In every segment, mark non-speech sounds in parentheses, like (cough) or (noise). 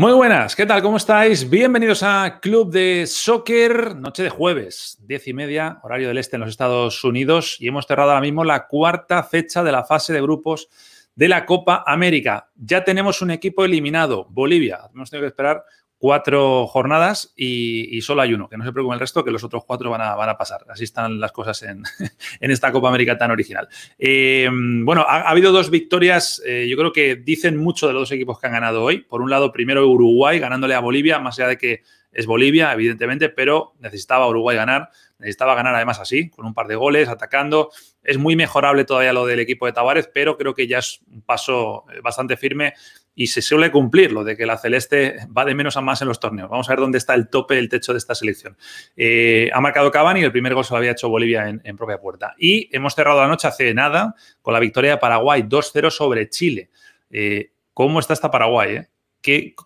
Muy buenas, ¿qué tal? ¿Cómo estáis? Bienvenidos a Club de Soccer, noche de jueves, diez y media, horario del este en los Estados Unidos, y hemos cerrado ahora mismo la cuarta fecha de la fase de grupos de la Copa América. Ya tenemos un equipo eliminado, Bolivia. Hemos tenido que esperar cuatro jornadas y, solo hay uno. Que no se preocupe el resto, que los otros cuatro van a, van a pasar. Así están las cosas en, (laughs) esta Copa América tan original. Eh, bueno, ha, habido dos victorias, eh, yo creo que dicen mucho de los dos equipos que han ganado hoy. Por un lado, primero Uruguay ganándole a Bolivia, más allá de que es Bolivia, evidentemente, pero necesitaba Uruguay ganar. Necesitaba ganar además así, con un par de goles, atacando. Es muy mejorable todavía lo del equipo de Tavares, pero creo que ya es un paso eh, bastante firme y se suele cumplir lo de que la celeste va de menos a más en los torneos. Vamos a ver dónde está el tope, el techo de esta selección. Eh, ha marcado Cavani y el primer gol se lo había hecho Bolivia en, propia puerta. Y hemos cerrado la noche hace nada con la victoria de Paraguay 2-0 sobre Chile. Eh, ¿Cómo está esta Paraguay? Eh?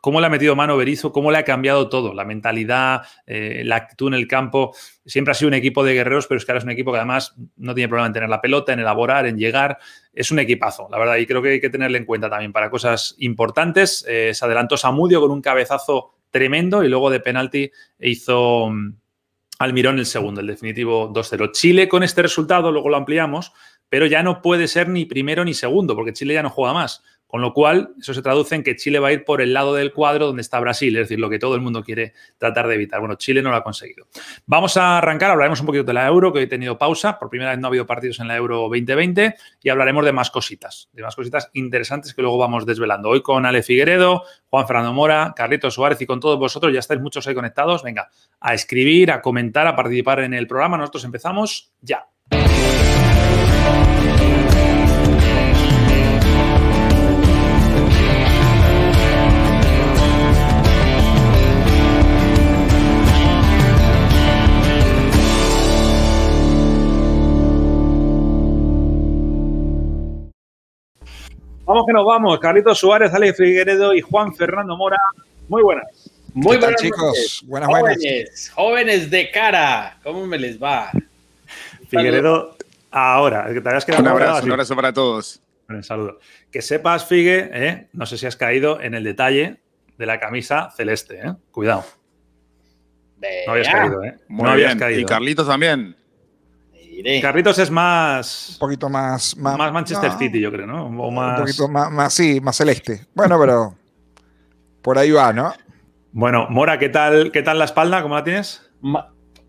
Cómo le ha metido mano Berizzo, cómo le ha cambiado todo, la mentalidad, eh, la actitud en el campo. Siempre ha sido un equipo de guerreros, pero es que ahora es un equipo que además no tiene problema en tener la pelota, en elaborar, en llegar. Es un equipazo, la verdad, y creo que hay que tenerle en cuenta también para cosas importantes. Eh, se adelantó Samudio con un cabezazo tremendo y luego de penalti hizo mm, Almirón el segundo, el definitivo 2-0. Chile con este resultado, luego lo ampliamos, pero ya no puede ser ni primero ni segundo, porque Chile ya no juega más. Con lo cual, eso se traduce en que Chile va a ir por el lado del cuadro donde está Brasil, es decir, lo que todo el mundo quiere tratar de evitar. Bueno, Chile no lo ha conseguido. Vamos a arrancar, hablaremos un poquito de la Euro, que hoy he tenido pausa, por primera vez no ha habido partidos en la Euro 2020, y hablaremos de más cositas, de más cositas interesantes que luego vamos desvelando. Hoy con Ale Figueredo, Juan Fernando Mora, Carlitos Suárez y con todos vosotros, ya estáis muchos ahí conectados. Venga, a escribir, a comentar, a participar en el programa. Nosotros empezamos ya. Vamos que nos vamos. Carlitos Suárez, Alex Figueredo y Juan Fernando Mora. Muy buenas. Muy buenas, chicos. Buenas, jóvenes, jóvenes de cara. ¿Cómo me les va? Figueredo, ahora. Que te habías quedado un abrazo, un abrazo para todos. Un saludo. Que sepas, Figue, ¿eh? no sé si has caído en el detalle de la camisa celeste. ¿eh? Cuidado. No habías caído, ¿eh? Muy no bien. Caído, y Carlitos también. Carritos es más. Un poquito más. Más, Manchester City, yo creo, ¿no? Un poquito más, sí, más celeste. Bueno, pero. por ahí va, ¿no? Bueno, Mora, ¿qué tal, qué tal la espalda? ¿Cómo la tienes?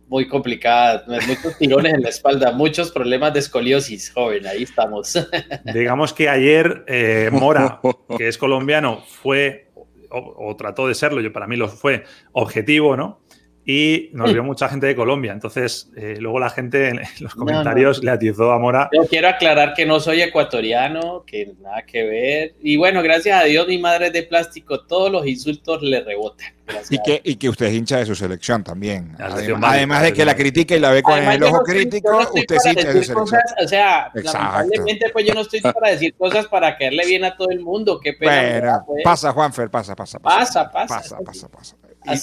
muy complicada, muchos tirones en la espalda, muchos problemas de escoliosis, joven, ahí estamos. (laughs) Digamos que ayer eh, Mora, (laughs) que es colombiano, fue, o, trató de serlo, yo para mí lo fue objetivo, ¿no? Y nos vio mucha gente de Colombia. Entonces, eh, luego la gente en los comentarios le atizó a Mora. Yo quiero aclarar que no soy ecuatoriano, que nada que ver. Y bueno, gracias a Dios, mi madre es de plástico, todos los insultos le rebotan. Y que, y que usted es hincha de su selección también. Además, de que la critica y la ve con el ojo crítico, usted sí hincha de su selección. o sea, lamentablemente, pues yo no estoy para decir cosas para caerle bien a todo el mundo. Qué pena. Bueno, pues. pasa, Juanfer, pasa, pasa. Pasa, pasa. Pasa, pasa, pasa.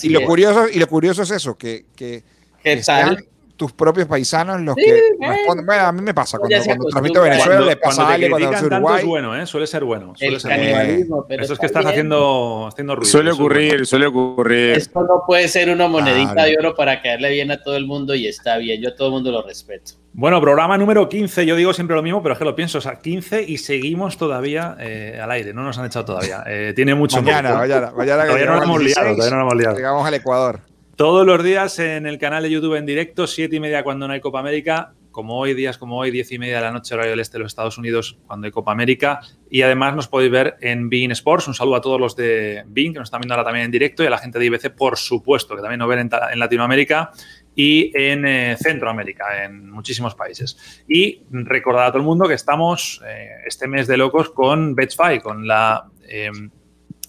Y, lo curioso, y lo curioso es eso, que, que, tus propios paisanos los que responden. Bueno, a mí me pasa cuando, cuando transmito Venezuela, le pasa a alguien cuando Uruguay. es bueno, ¿eh? suele ser bueno. Suele ser bueno. Eso es que estás haciendo, haciendo ruido. Suele ocurrir, suele ocurrir. Esto no puede ser una monedita de oro para caerle bien a todo el mundo y está bien. Yo a todo el mundo lo respeto. Bueno, programa número 15. Yo digo siempre lo mismo, pero es que lo pienso. O sea, 15 y seguimos todavía eh, al aire. No nos han echado todavía. Eh, tiene mucho Mañana, mañana, mañana, Todavía no lo hemos liado. Todavía no lo hemos liado. Llegamos al Ecuador. Todos los días en el canal de YouTube en directo, siete y media cuando no hay Copa América, como hoy, días como hoy, diez y media de la noche, horario del este de los Estados Unidos, cuando hay Copa América. Y además nos podéis ver en Bean Sports. Un saludo a todos los de Bean, que nos están viendo ahora también en directo, y a la gente de IBC, por supuesto, que también nos ven en, Latinoamérica y en eh, Centroamérica, en muchísimos países. Y recordad a todo el mundo que estamos eh, este mes de locos con Betfy, con la... Em,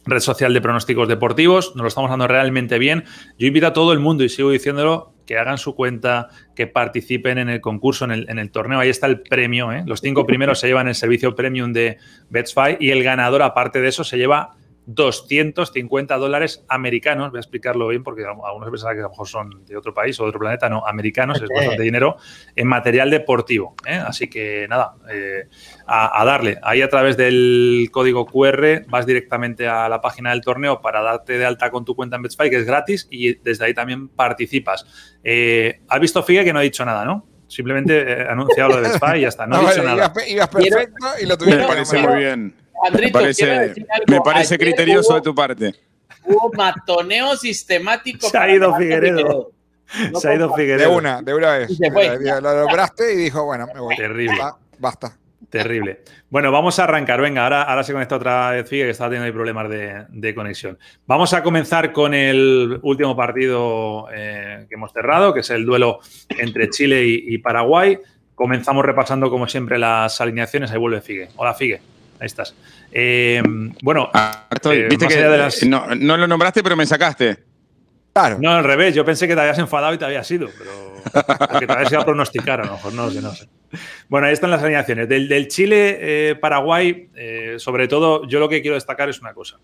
red social de pronósticos deportivos, nos lo estamos dando realmente bien. Yo invito a todo el mundo, y sigo diciéndolo, que hagan su cuenta, que participen en el concurso, en el, torneo. Ahí está el premio. ¿eh? Los cinco primeros se llevan el servicio premium de Betsfy y el ganador, aparte de eso, se lleva 250 dólares americanos, voy a explicarlo bien porque algunos pensaban que a lo mejor son de otro país o de otro planeta, no, americanos, es bastante dinero, en material deportivo. ¿eh? Así que nada, eh, a, darle. Ahí a través del código QR vas directamente a la página del torneo para darte de alta con tu cuenta en Betspy, que es gratis, y desde ahí también participas. Eh, ¿Has visto Figue que no ha dicho nada, no? Simplemente he anunciado lo de (laughs) Betspy y ya está, no, ha dicho nada. Ibas, perfecto y lo tuviste. Me parece muy bien me parece, criterioso de tu parte. Hubo matoneo sistemático. (laughs) Se ha ido Figueredo. se ha ido Figueredo. De una, de una vez. Lo lograste y dijo, bueno, me voy. Terrible. basta. Terrible. Bueno, vamos a arrancar. Venga, ahora, ahora se conecta otra vez Figue que estaba teniendo problemas de, conexión. Vamos a comenzar con el último partido eh, que hemos cerrado, que es el duelo entre Chile y, y Paraguay. Comenzamos repasando, como siempre, las alineaciones. Ahí vuelve Figue. Hola, Figue. Ahí estás. Eh, bueno, ah, eh, viste que no, lo nombraste, pero me sacaste. Claro. No, al revés. Yo pensé que te habías enfadado y te había sido, pero (laughs) porque te habías ido a pronosticar a lo mejor. No sé, no sé. Bueno, ahí están las alineaciones. Del, Chile-Paraguay, eh, sobre todo, yo lo que quiero destacar es una cosa.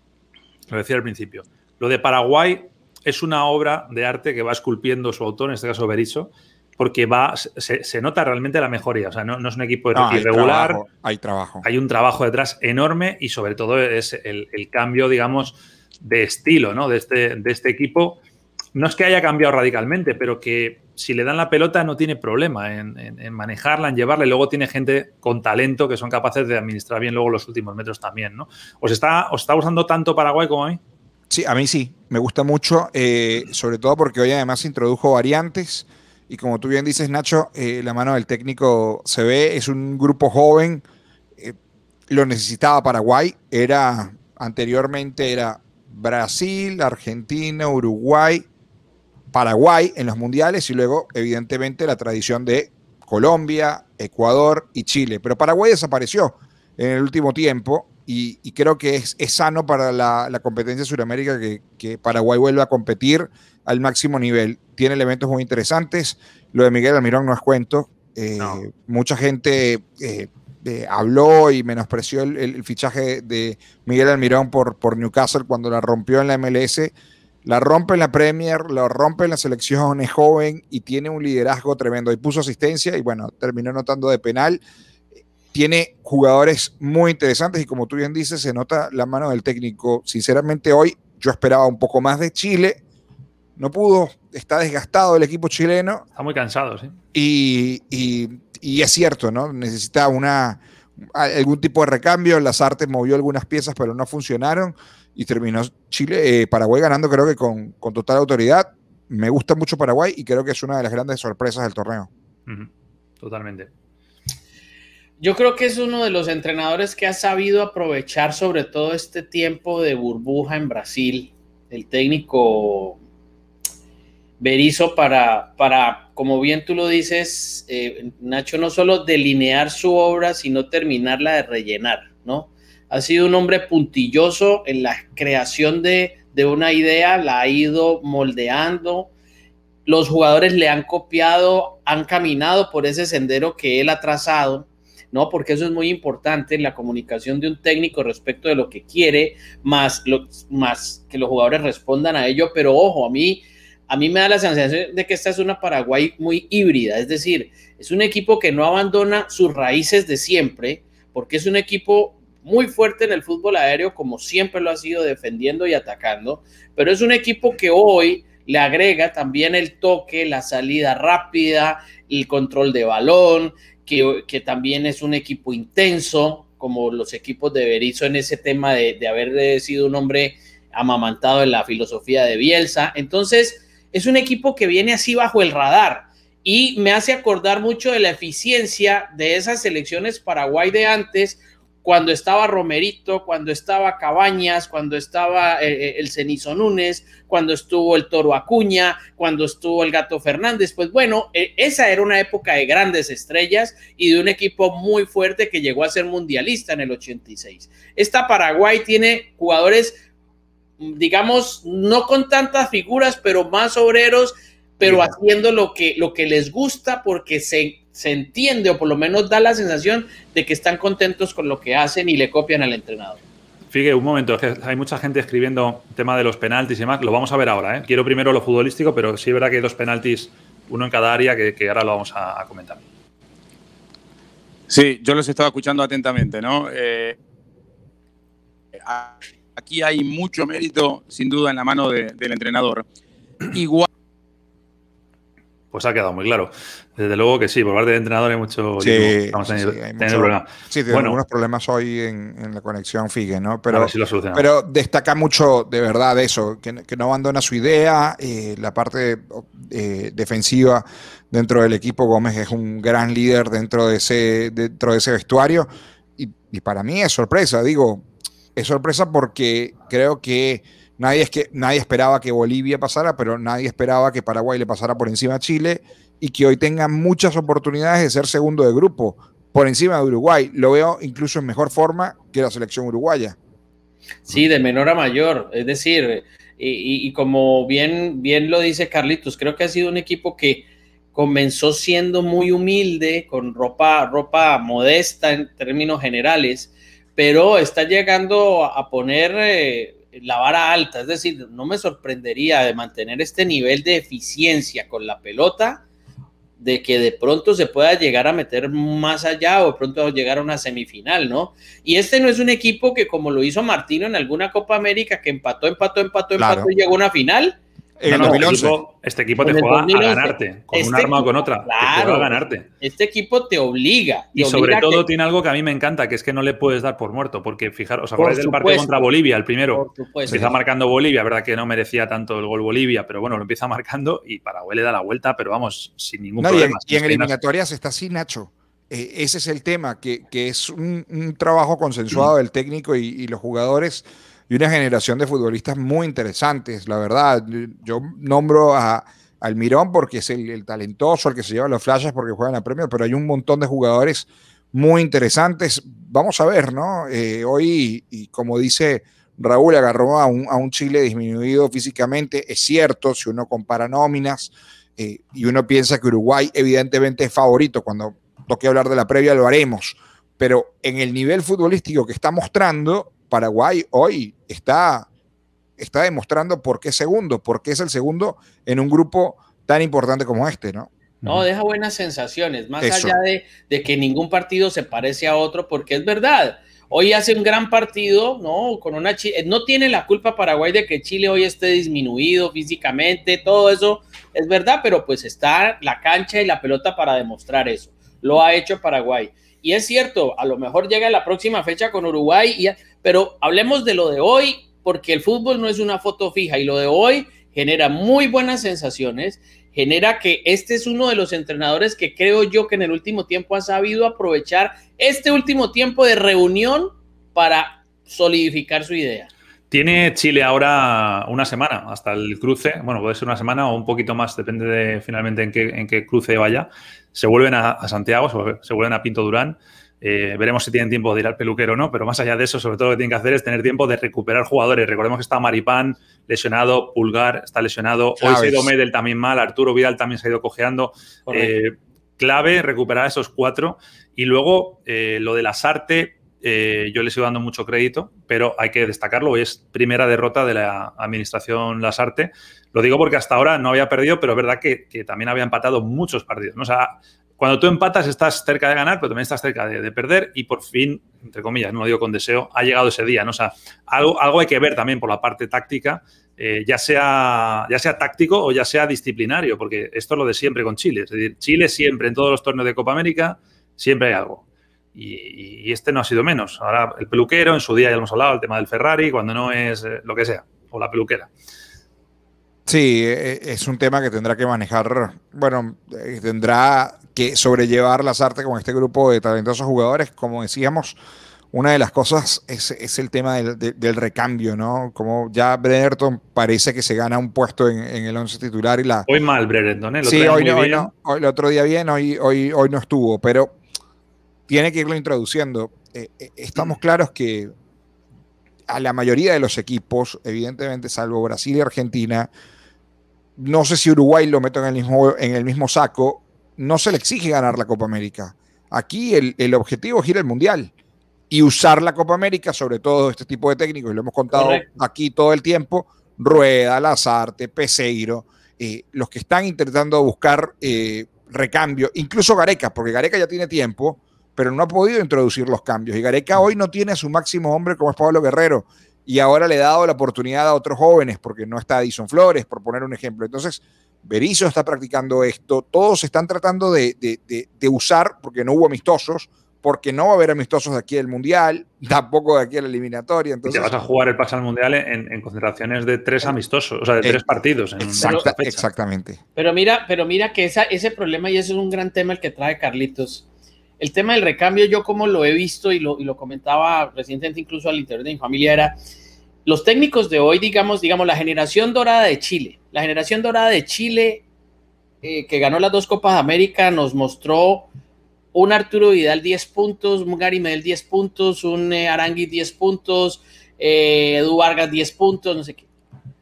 Lo decía al principio. Lo de Paraguay es una obra de arte que va esculpiendo su autor, en este caso Berizzo, porque va, se, nota realmente la mejoría. O sea, no, es un equipo irregular. Hay trabajo, hay un trabajo detrás enorme y sobre todo es el, cambio, digamos, de estilo ¿no? de, este, de este equipo. No es que haya cambiado radicalmente, pero que si le dan la pelota no tiene problema en, manejarla, en llevarla. Y luego tiene gente con talento que son capaces de administrar bien luego los últimos metros también. ¿no? ¿Os, está, ¿Os está gustando tanto Paraguay como a mí? Sí, a mí sí. Me gusta mucho, eh, sobre todo porque hoy además introdujo variantes. Y como tú bien dices, Nacho, eh, la mano del técnico se ve, es un grupo joven, eh, lo necesitaba Paraguay, era anteriormente era Brasil, Argentina, Uruguay, Paraguay en los mundiales y luego evidentemente la tradición de Colombia, Ecuador y Chile. Pero Paraguay desapareció en el último tiempo y, creo que es, sano para la, competencia suramérica que, que Paraguay vuelva a competir al máximo nivel. Tiene elementos muy interesantes. Lo de Miguel Almirón no es cuento. Eh, mucha gente eh, eh, habló y menospreció el, fichaje de Miguel Almirón por, por Newcastle cuando la rompió en la MLS. La rompe en la Premier, la rompe en la selección, es joven y tiene un liderazgo tremendo. Y puso asistencia y bueno, terminó notando de penal. Tiene jugadores muy interesantes y como tú bien dices, se nota la mano del técnico. Sinceramente hoy yo esperaba un poco más de Chile no pudo, está desgastado el equipo chileno. Está muy cansado, sí. Y, es cierto, ¿no? Necesita una, algún tipo de recambio. Las artes movió algunas piezas, pero no funcionaron. Y terminó Chile, eh, Paraguay ganando, creo que con, total autoridad. Me gusta mucho Paraguay y creo que es una de las grandes sorpresas del torneo. Totalmente. Yo creo que es uno de los entrenadores que ha sabido aprovechar sobre todo este tiempo de burbuja en Brasil. El técnico Berizzo para, para, como bien tú lo dices, eh, Nacho, no solo delinear su obra, sino terminarla de rellenar, ¿no? Ha sido un hombre puntilloso en la creación de, una idea, la ha ido moldeando, los jugadores le han copiado, han caminado por ese sendero que él ha trazado, ¿no? Porque eso es muy importante, la comunicación de un técnico respecto de lo que quiere, más, más que los jugadores respondan a ello, pero ojo, a mí a mí me da la sensación de que esta es una Paraguay muy híbrida, es decir, es un equipo que no abandona sus raíces de siempre, porque es un equipo muy fuerte en el fútbol aéreo, como siempre lo ha sido defendiendo y atacando, pero es un equipo que hoy le agrega también el toque, la salida rápida, el control de balón, que, también es un equipo intenso, como los equipos de Berizzo en ese tema de, de haber sido un hombre amamantado en la filosofía de Bielsa. Entonces, es un equipo que viene así bajo el radar y me hace acordar mucho de la eficiencia de esas selecciones Paraguay de antes, cuando estaba Romerito, cuando estaba Cabañas, cuando estaba eh, eh, el Cenizo Núñez, cuando estuvo el Toro Acuña, cuando estuvo el Gato Fernández. Pues bueno, eh, esa era una época de grandes estrellas y de un equipo muy fuerte que llegó a ser mundialista en el 86. Esta Paraguay tiene jugadores digamos, no con tantas figuras, pero más obreros, pero haciendo lo que, lo que les gusta porque se, se entiende o por lo menos da la sensación de que están contentos con lo que hacen y le copian al entrenador. Fíjate, un momento, hay mucha gente escribiendo tema de los penaltis y demás, lo vamos a ver ahora. ¿eh? Quiero primero lo futbolístico, pero sí es verdad que hay dos penaltis, uno en cada área, que, ahora lo vamos a, comentar. Sí, yo los estaba escuchando atentamente, ¿no? Eh, aquí hay mucho mérito, sin duda, en la mano del entrenador. Igual. Pues ha quedado muy claro. Desde luego que sí, por parte del entrenador hay mucho. Sí, Estamos teniendo, sí, tiene algunos problemas hoy en, la conexión Figue, ¿no? Pero, pero destaca mucho de verdad eso, que, no abandona su idea. Eh, la parte eh, defensiva dentro del equipo, Gómez es un gran líder dentro de ese, dentro de ese vestuario. y para mí es sorpresa, digo, es sorpresa porque creo que nadie, es que nadie esperaba que Bolivia pasara, pero nadie esperaba que Paraguay le pasara por encima a Chile y que hoy tenga muchas oportunidades de ser segundo de grupo por encima de Uruguay. Lo veo incluso en mejor forma que la selección uruguaya. Sí, de menor a mayor. Es decir, y, como bien, bien lo dice Carlitos, creo que ha sido un equipo que comenzó siendo muy humilde, con ropa, ropa modesta en términos generales, pero está llegando a poner eh, la vara alta, es decir, no me sorprendería de mantener este nivel de eficiencia con la pelota, de que de pronto se pueda llegar a meter más allá o de pronto llegar a una semifinal, ¿no? Y este no es un equipo que como lo hizo Martino en alguna Copa América, que empató, empató, empató, empató y llegó a una final, este equipo te juega a ganarte, con un este arma o con otra. Claro, a ganarte. Este equipo te obliga. y sobre todo tiene algo que a mí me encanta, que es que no le puedes dar por muerto, porque fijaros, ¿os acordáis del partido contra Bolivia, el primero? Empieza marcando Bolivia, verdad que no merecía tanto el gol Bolivia, pero bueno, lo empieza (laughs) marcando y Paraguay le da la vuelta, pero vamos, sin ningún problema. Y en, eliminatorias está así, Nacho. Eh, ese es el tema, que, es un, trabajo consensuado del técnico y los jugadores y una generación de futbolistas muy interesantes, la verdad. Yo nombro a Almirón porque es el, talentoso, el que se lleva los flashes porque juega en la Premier, pero hay un montón de jugadores muy interesantes. Vamos a ver, ¿no? Eh, hoy, y como dice Raúl, agarró a un, a un, Chile disminuido físicamente. Es cierto, si uno compara nóminas eh, y uno piensa que Uruguay evidentemente es favorito, cuando toque hablar de la previa lo haremos, pero en el nivel futbolístico que está mostrando, Paraguay hoy está, está demostrando por qué segundo, por qué es el segundo en un grupo tan importante como este, ¿no? No, deja buenas sensaciones, más allá de, de, que ningún partido se parece a otro, porque es verdad. Hoy hace un gran partido, ¿no? Con una no tiene la culpa Paraguay de que Chile hoy esté disminuido físicamente, todo eso es verdad, pero pues está la cancha y la pelota para demostrar eso. Lo ha hecho Paraguay. Y es cierto, a lo mejor llega la próxima fecha con Uruguay, y, pero hablemos de lo de hoy, porque el fútbol no es una foto fija y lo de hoy genera muy buenas sensaciones, genera que este es uno de los entrenadores que creo yo que en el último tiempo ha sabido aprovechar este último tiempo de reunión para solidificar su idea. Tiene Chile ahora una semana hasta el cruce, bueno, puede ser una semana o un poquito más, depende de finalmente en qué, en qué cruce vaya. Se vuelven a, Santiago, se vuelven a Pinto Durán. Eh, veremos si tienen tiempo de ir al peluquero o no, pero más allá de eso, sobre todo lo que tienen que hacer es tener tiempo de recuperar jugadores. Recordemos que está Maripán lesionado, Pulgar está lesionado, hoy se ha ido Medel también mal, Arturo Vidal también se ha ido cojeando. Eh, clave recuperar esos cuatro. Y luego eh, lo de las artes eh, yo le sigo dando mucho crédito, pero hay que destacarlo, hoy es primera derrota de la administración Lasarte. Lo digo porque hasta ahora no había perdido, pero es verdad que, también había empatado muchos partidos. O sea, cuando tú empatas estás cerca de ganar, pero también estás cerca de, perder y por fin, entre comillas, no lo digo con deseo, ha llegado ese día. ¿no? O sea, algo, algo hay que ver también por la parte táctica, eh, ya, sea, ya sea táctico o ya sea disciplinario, porque esto es lo de siempre con Chile. Es decir, Chile siempre en todos los torneos de Copa América, siempre hay algo. Y, este no ha sido menos. Ahora el peluquero, en su día ya hemos hablado, el tema del Ferrari, cuando no es eh, lo que sea, o la peluquera. Sí, e, e, es un tema que tendrá que manejar, bueno, eh, tendrá que sobrellevar las artes con este grupo de talentosos jugadores. Como decíamos, una de las cosas es, el tema del, recambio, ¿no? Como ya Brereton parece que se gana un puesto en, el once titular y la... Hoy mal Brereton, ¿eh? sí, hoy no, hoy el otro día bien, hoy, hoy, hoy no estuvo, pero tiene que irlo introduciendo. Eh, eh, estamos claros que a la mayoría de los equipos, evidentemente, salvo Brasil y Argentina, no sé si Uruguay lo meto en el mismo, en el mismo saco, no se le exige ganar la Copa América. Aquí el, objetivo es ir al Mundial y usar la Copa América, sobre todo este tipo de técnicos, y lo hemos contado aquí todo el tiempo, Rueda, Lazarte, Peseiro, eh, los que están intentando buscar eh, recambio, incluso Gareca, porque Gareca ya tiene tiempo, pero no ha podido introducir los cambios. Y Gareca hoy no tiene a su máximo hombre como es Pablo Guerrero, y ahora le ha dado la oportunidad a otros jóvenes, porque no está Edison Flores, por poner un ejemplo. Entonces, Berizzo está practicando esto, todos están tratando de, usar, porque no hubo amistosos, porque no va a haber amistosos de aquí del Mundial, (laughs) tampoco de aquí a la eliminatoria. Entonces, te vas a jugar el pase al Mundial en, concentraciones de tres amistosos, o sea, de tres partidos. exactamente. Pero mira, pero mira que ese problema y ese es un gran tema el que trae Carlitos. El tema del recambio, yo como lo he visto y lo, y lo comentaba recientemente incluso al interior de mi familia, era los técnicos de hoy, digamos, digamos, la generación dorada de Chile, la generación dorada de Chile eh, que ganó las dos Copas de América nos mostró un Arturo Vidal 10 puntos, un Gary Medel 10 puntos, un eh, Arangui 10 puntos, eh, Edu Vargas 10 puntos, no sé qué.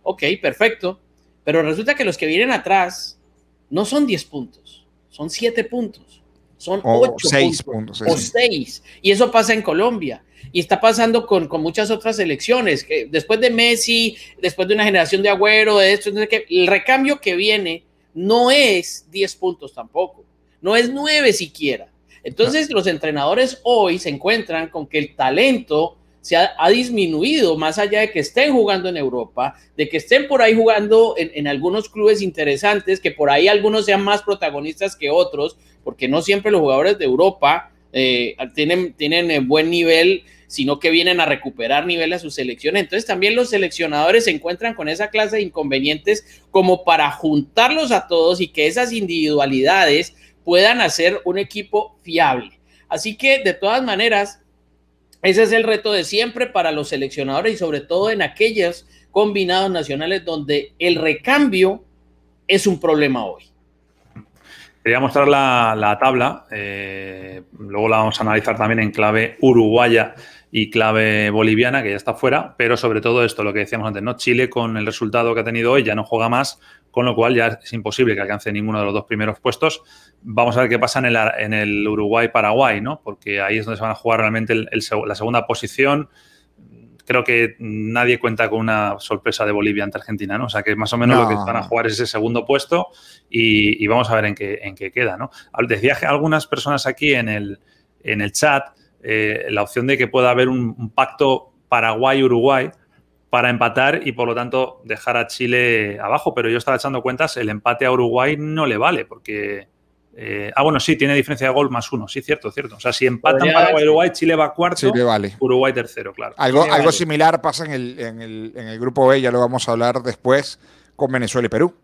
Ok, perfecto. Pero resulta que los que vienen atrás no son 10 puntos, son 7 puntos, son 8 puntos, o 6. Y eso pasa en Colombia y está pasando con, muchas otras selecciones. Que después de Messi, después de una generación de Agüero, de esto, que el recambio que viene no es 10 puntos tampoco, no es 9 siquiera. Entonces los entrenadores hoy se encuentran con que el talento se ha, disminuido más allá de que estén jugando en Europa, de que estén por ahí jugando en, algunos clubes interesantes, que por ahí algunos sean más protagonistas que otros, porque no siempre los jugadores de Europa eh, tienen, tienen eh, buen nivel sino que vienen a recuperar nivel a su selección. Entonces también los seleccionadores se encuentran con esa clase de inconvenientes como para juntarlos a todos y que esas individualidades puedan hacer un equipo fiable. Así que de todas maneras, ese es el reto de siempre para los seleccionadores y sobre todo en aquellos combinados nacionales donde el recambio es un problema hoy. Quería mostrar la, tabla, eh, luego la vamos a analizar también en clave uruguaya y clave boliviana, que ya está fuera, pero sobre todo esto, lo que decíamos antes, ¿no? Chile con el resultado que ha tenido hoy ya no juega más, con lo cual ya es imposible que alcance ninguno de los dos primeros puestos. Vamos a ver qué pasa en el, en el Uruguay-Paraguay, ¿no? Porque ahí es donde se van a jugar realmente la segunda posición. Creo que nadie cuenta con una sorpresa de Bolivia ante Argentina, ¿no? O sea que más o menos lo que van a jugar es ese segundo puesto y, vamos a ver en qué, en qué queda, ¿no? Decía algunas personas aquí en el, en el chat eh, la opción de que pueda haber un, pacto Paraguay-Uruguay para empatar y por lo tanto dejar a Chile abajo. Pero yo estaba echando cuentas, el empate a Uruguay no le vale porque... Eh, ah, bueno, sí, tiene diferencia de gol más uno. Sí, cierto, cierto. O sea, si empatan Paraguay-Uruguay, Chile va cuarto, Uruguay tercero, claro. Algo, algo similar pasa en el, en, el, en el grupo B, ya lo vamos a hablar después, con Venezuela y Perú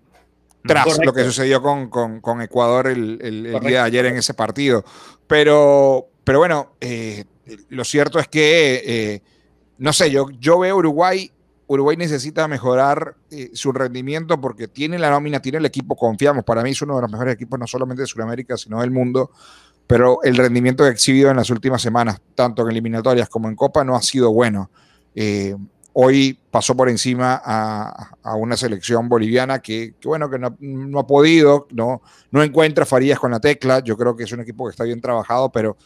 tras lo que sucedió con, con, Ecuador el, el, día de ayer en ese partido. Pero, pero bueno, eh, lo cierto es que, eh, no sé, yo, yo veo Uruguay, Uruguay necesita mejorar eh, su rendimiento porque tiene la nómina, tiene el equipo, confiamos, para mí es uno de los mejores equipos no solamente de Sudamérica, sino del mundo, pero el rendimiento que ha exhibido en las últimas semanas, tanto en eliminatorias como en Copa, no ha sido bueno. hoy pasó por encima a, una selección boliviana que, bueno, que no, ha podido, no, no encuentra Farías con la tecla. Yo creo que es un equipo que está bien trabajado, pero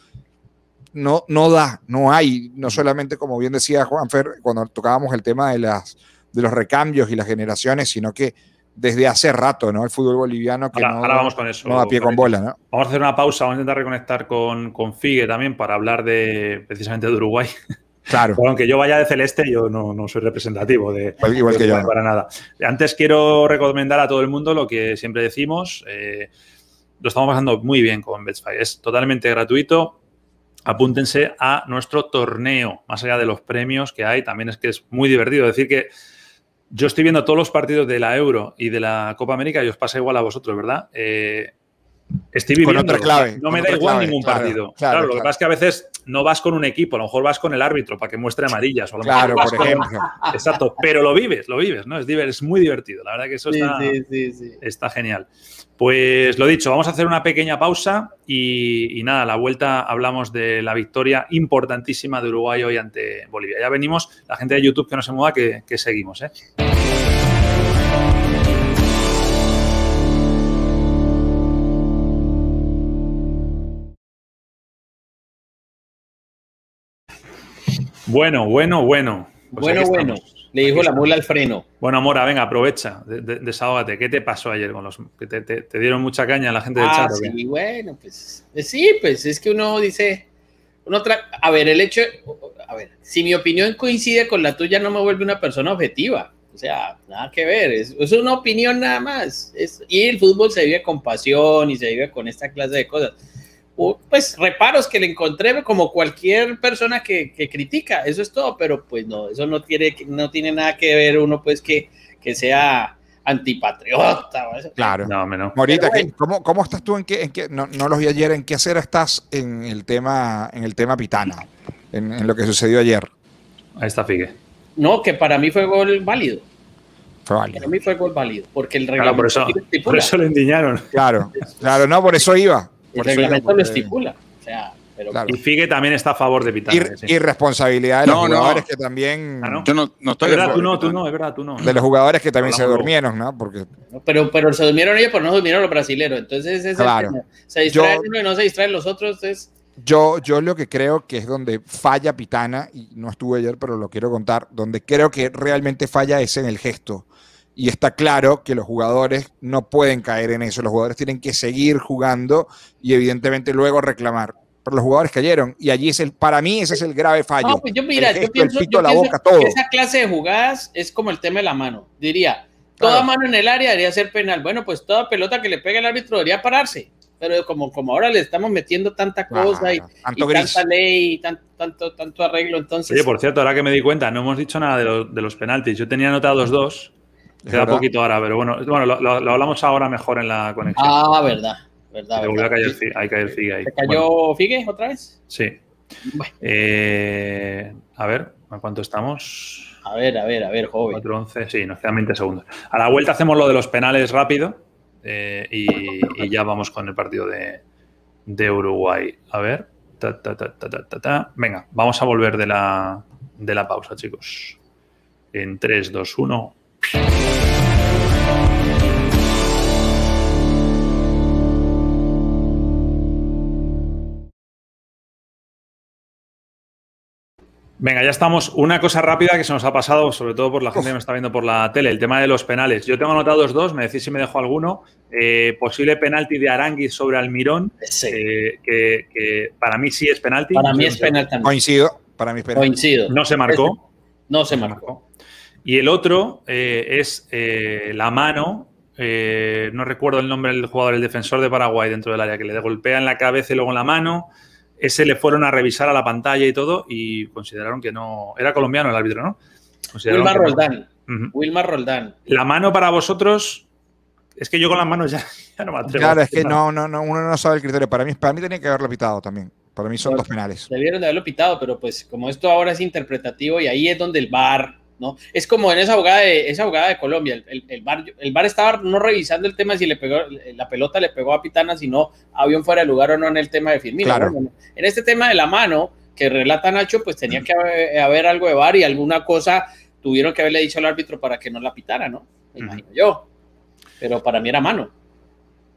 no, no da, no hay, no solamente como bien decía Juanfer cuando tocábamos el tema de, las, de los recambios y las generaciones, sino que desde hace rato, ¿no? El fútbol boliviano que no, vamos con eso, no pie con bola, ¿no? Vamos a hacer una pausa, vamos a intentar reconectar con, con Figue también para hablar de precisamente de Uruguay. Claro. (laughs) aunque yo vaya de celeste, yo no, no soy representativo de, igual, que yo. para nada. Antes quiero recomendar a todo el mundo lo que siempre decimos. Eh, lo estamos pasando muy bien con Betfair. Es totalmente gratuito apúntense a nuestro torneo, más allá de los premios que hay, también es que es muy divertido. Es decir, que yo estoy viendo todos los partidos de la Euro y de la Copa América y os pasa igual a vosotros, ¿verdad? Eh, estoy viviendo. Con otra clave. No me da igual ningún partido. Claro, lo que pasa es que a veces no vas con un equipo, a lo mejor vas con el árbitro para que muestre amarillas. O claro, por ejemplo. (laughs) Exacto, pero lo vives, lo vives, ¿no? Es, es muy divertido, la verdad que eso está, está genial. Pues lo dicho, vamos a hacer una pequeña pausa y, nada, a la vuelta hablamos de la victoria importantísima de Uruguay hoy ante Bolivia. Ya venimos, la gente de YouTube que no se mueva, que, que seguimos. ¿eh? Bueno, bueno, bueno. Pues bueno, bueno. Le dijo la mula al freno. Bueno, Mora, venga, aprovecha, desahógate. ¿Qué te pasó ayer con los que te, dieron mucha caña la gente del ah, chat? Sí, bueno, pues eh, sí, pues es que uno dice, uno a ver, el hecho, a ver, si mi opinión coincide con la tuya, no me vuelve una persona objetiva. O sea, nada que ver, es, es una opinión nada más. Es, y el fútbol se vive con pasión y se vive con esta clase de cosas pues reparos que le encontré como cualquier persona que, critica, eso es todo, pero pues no, eso no tiene, no tiene nada que ver uno pues que, que sea antipatriota. Claro. No, menos. Morita, ¿cómo, ¿cómo, estás tú en qué, en qué no, no los vi ayer, en qué hacer estás en el tema, en el tema Pitana, en, lo que sucedió ayer? Ahí está Figue. No, que para mí fue gol válido. Fue válido. Para mí fue gol válido, porque el reglamento por, eso, por eso lo indiñaron. Claro, claro, no, por eso iba. El reglamento lo estipula. Y Figue también está a favor de Pitana. Y, responsabilidad de los jugadores que también. Ah, Yo no, no estoy. Es verdad, tú no, tú no, es verdad, tú no. De los jugadores que también se durmieron, ¿no? Porque... Pero, pero se durmieron ellos, pero no durmieron los brasileños. Entonces, es claro. se distraen uno y no se distraen los otros. Es... Yo, yo lo que creo que es donde falla Pitana, y no estuve ayer, pero lo quiero contar, donde creo que realmente falla es en el gesto y está claro que los jugadores no pueden caer en eso. Los jugadores tienen que seguir jugando y evidentemente luego reclamar. Pero los jugadores cayeron y allí es el, para mí ese es el grave fallo. No, pues yo, mira, yo pienso, la boca, todo. esa clase de jugadas es como el tema de la mano. Diría, toda mano en el área debería ser penal. Bueno, pues toda pelota que le pegue el árbitro debería pararse. Pero como, como ahora le estamos metiendo tanta cosa y, tanta ley y tanto, tanto, arreglo, entonces... Oye, por cierto, ahora que me di cuenta, no hemos dicho nada de, los, de los penaltis. Yo tenía anotados dos Queda poquito ahora, pero bueno, bueno lo, hablamos ahora mejor en la conexión. Ah, verdad. verdad, verdad. A caer, hay que caer Figue ahí. cayó Figue otra vez? Sí. Eh, a ver, ¿a cuánto estamos? A ver, a ver, a ver, joven. 4-11, sí, nos quedan 20 segundos. A la vuelta hacemos lo de los penales rápido eh, y, ya vamos con el partido de, de Uruguay. A ver. Ta, ta, ta, Venga, vamos a volver de la, de la pausa, chicos. En 3, 2, 1. Venga, ya estamos. Una cosa rápida que se nos ha pasado, sobre todo por la gente que me está viendo por la tele, el tema de los penales. Yo tengo anotados dos, me decís si me dejo alguno. Eh, posible penalti de Aranguiz sobre Almirón, eh, que, para mí sí es penalti. Para mí es penalti también. Coincido, para mí es penalti. Coincido. No se marcó. No se marcó. Y el otro eh, es la mano, no recuerdo el nombre del jugador, el defensor de Paraguay dentro del área, que le golpea en la cabeza y luego en la mano ese le fueron a revisar a la pantalla y todo y consideraron que no. Era colombiano el árbitro, ¿no? Wilmar Roldán. Wilmar Roldán. La mano para vosotros. Es que yo con las manos ya, (laughs) no me atrevo. Claro, es que no, no, no, uno no sabe el criterio. Para mí, para mí tenía que haberlo pitado también. Para mí son dos penales. Debieron de haberlo pitado, pero pues como esto ahora es interpretativo y ahí es donde el VAR ¿no? Es como en esa jugada de, esa jugada de Colombia, el, el, bar, el bar estaba no revisando el tema si le pegó, la pelota le pegó a Pitana, si no había un fuera de lugar o no en el tema de Firmino. En este tema de la mano que relata Nacho, pues tenía que haber, algo de bar y alguna cosa tuvieron que haberle dicho al árbitro para que no la pitara, ¿no? Me imagino yo. Pero para mí era mano.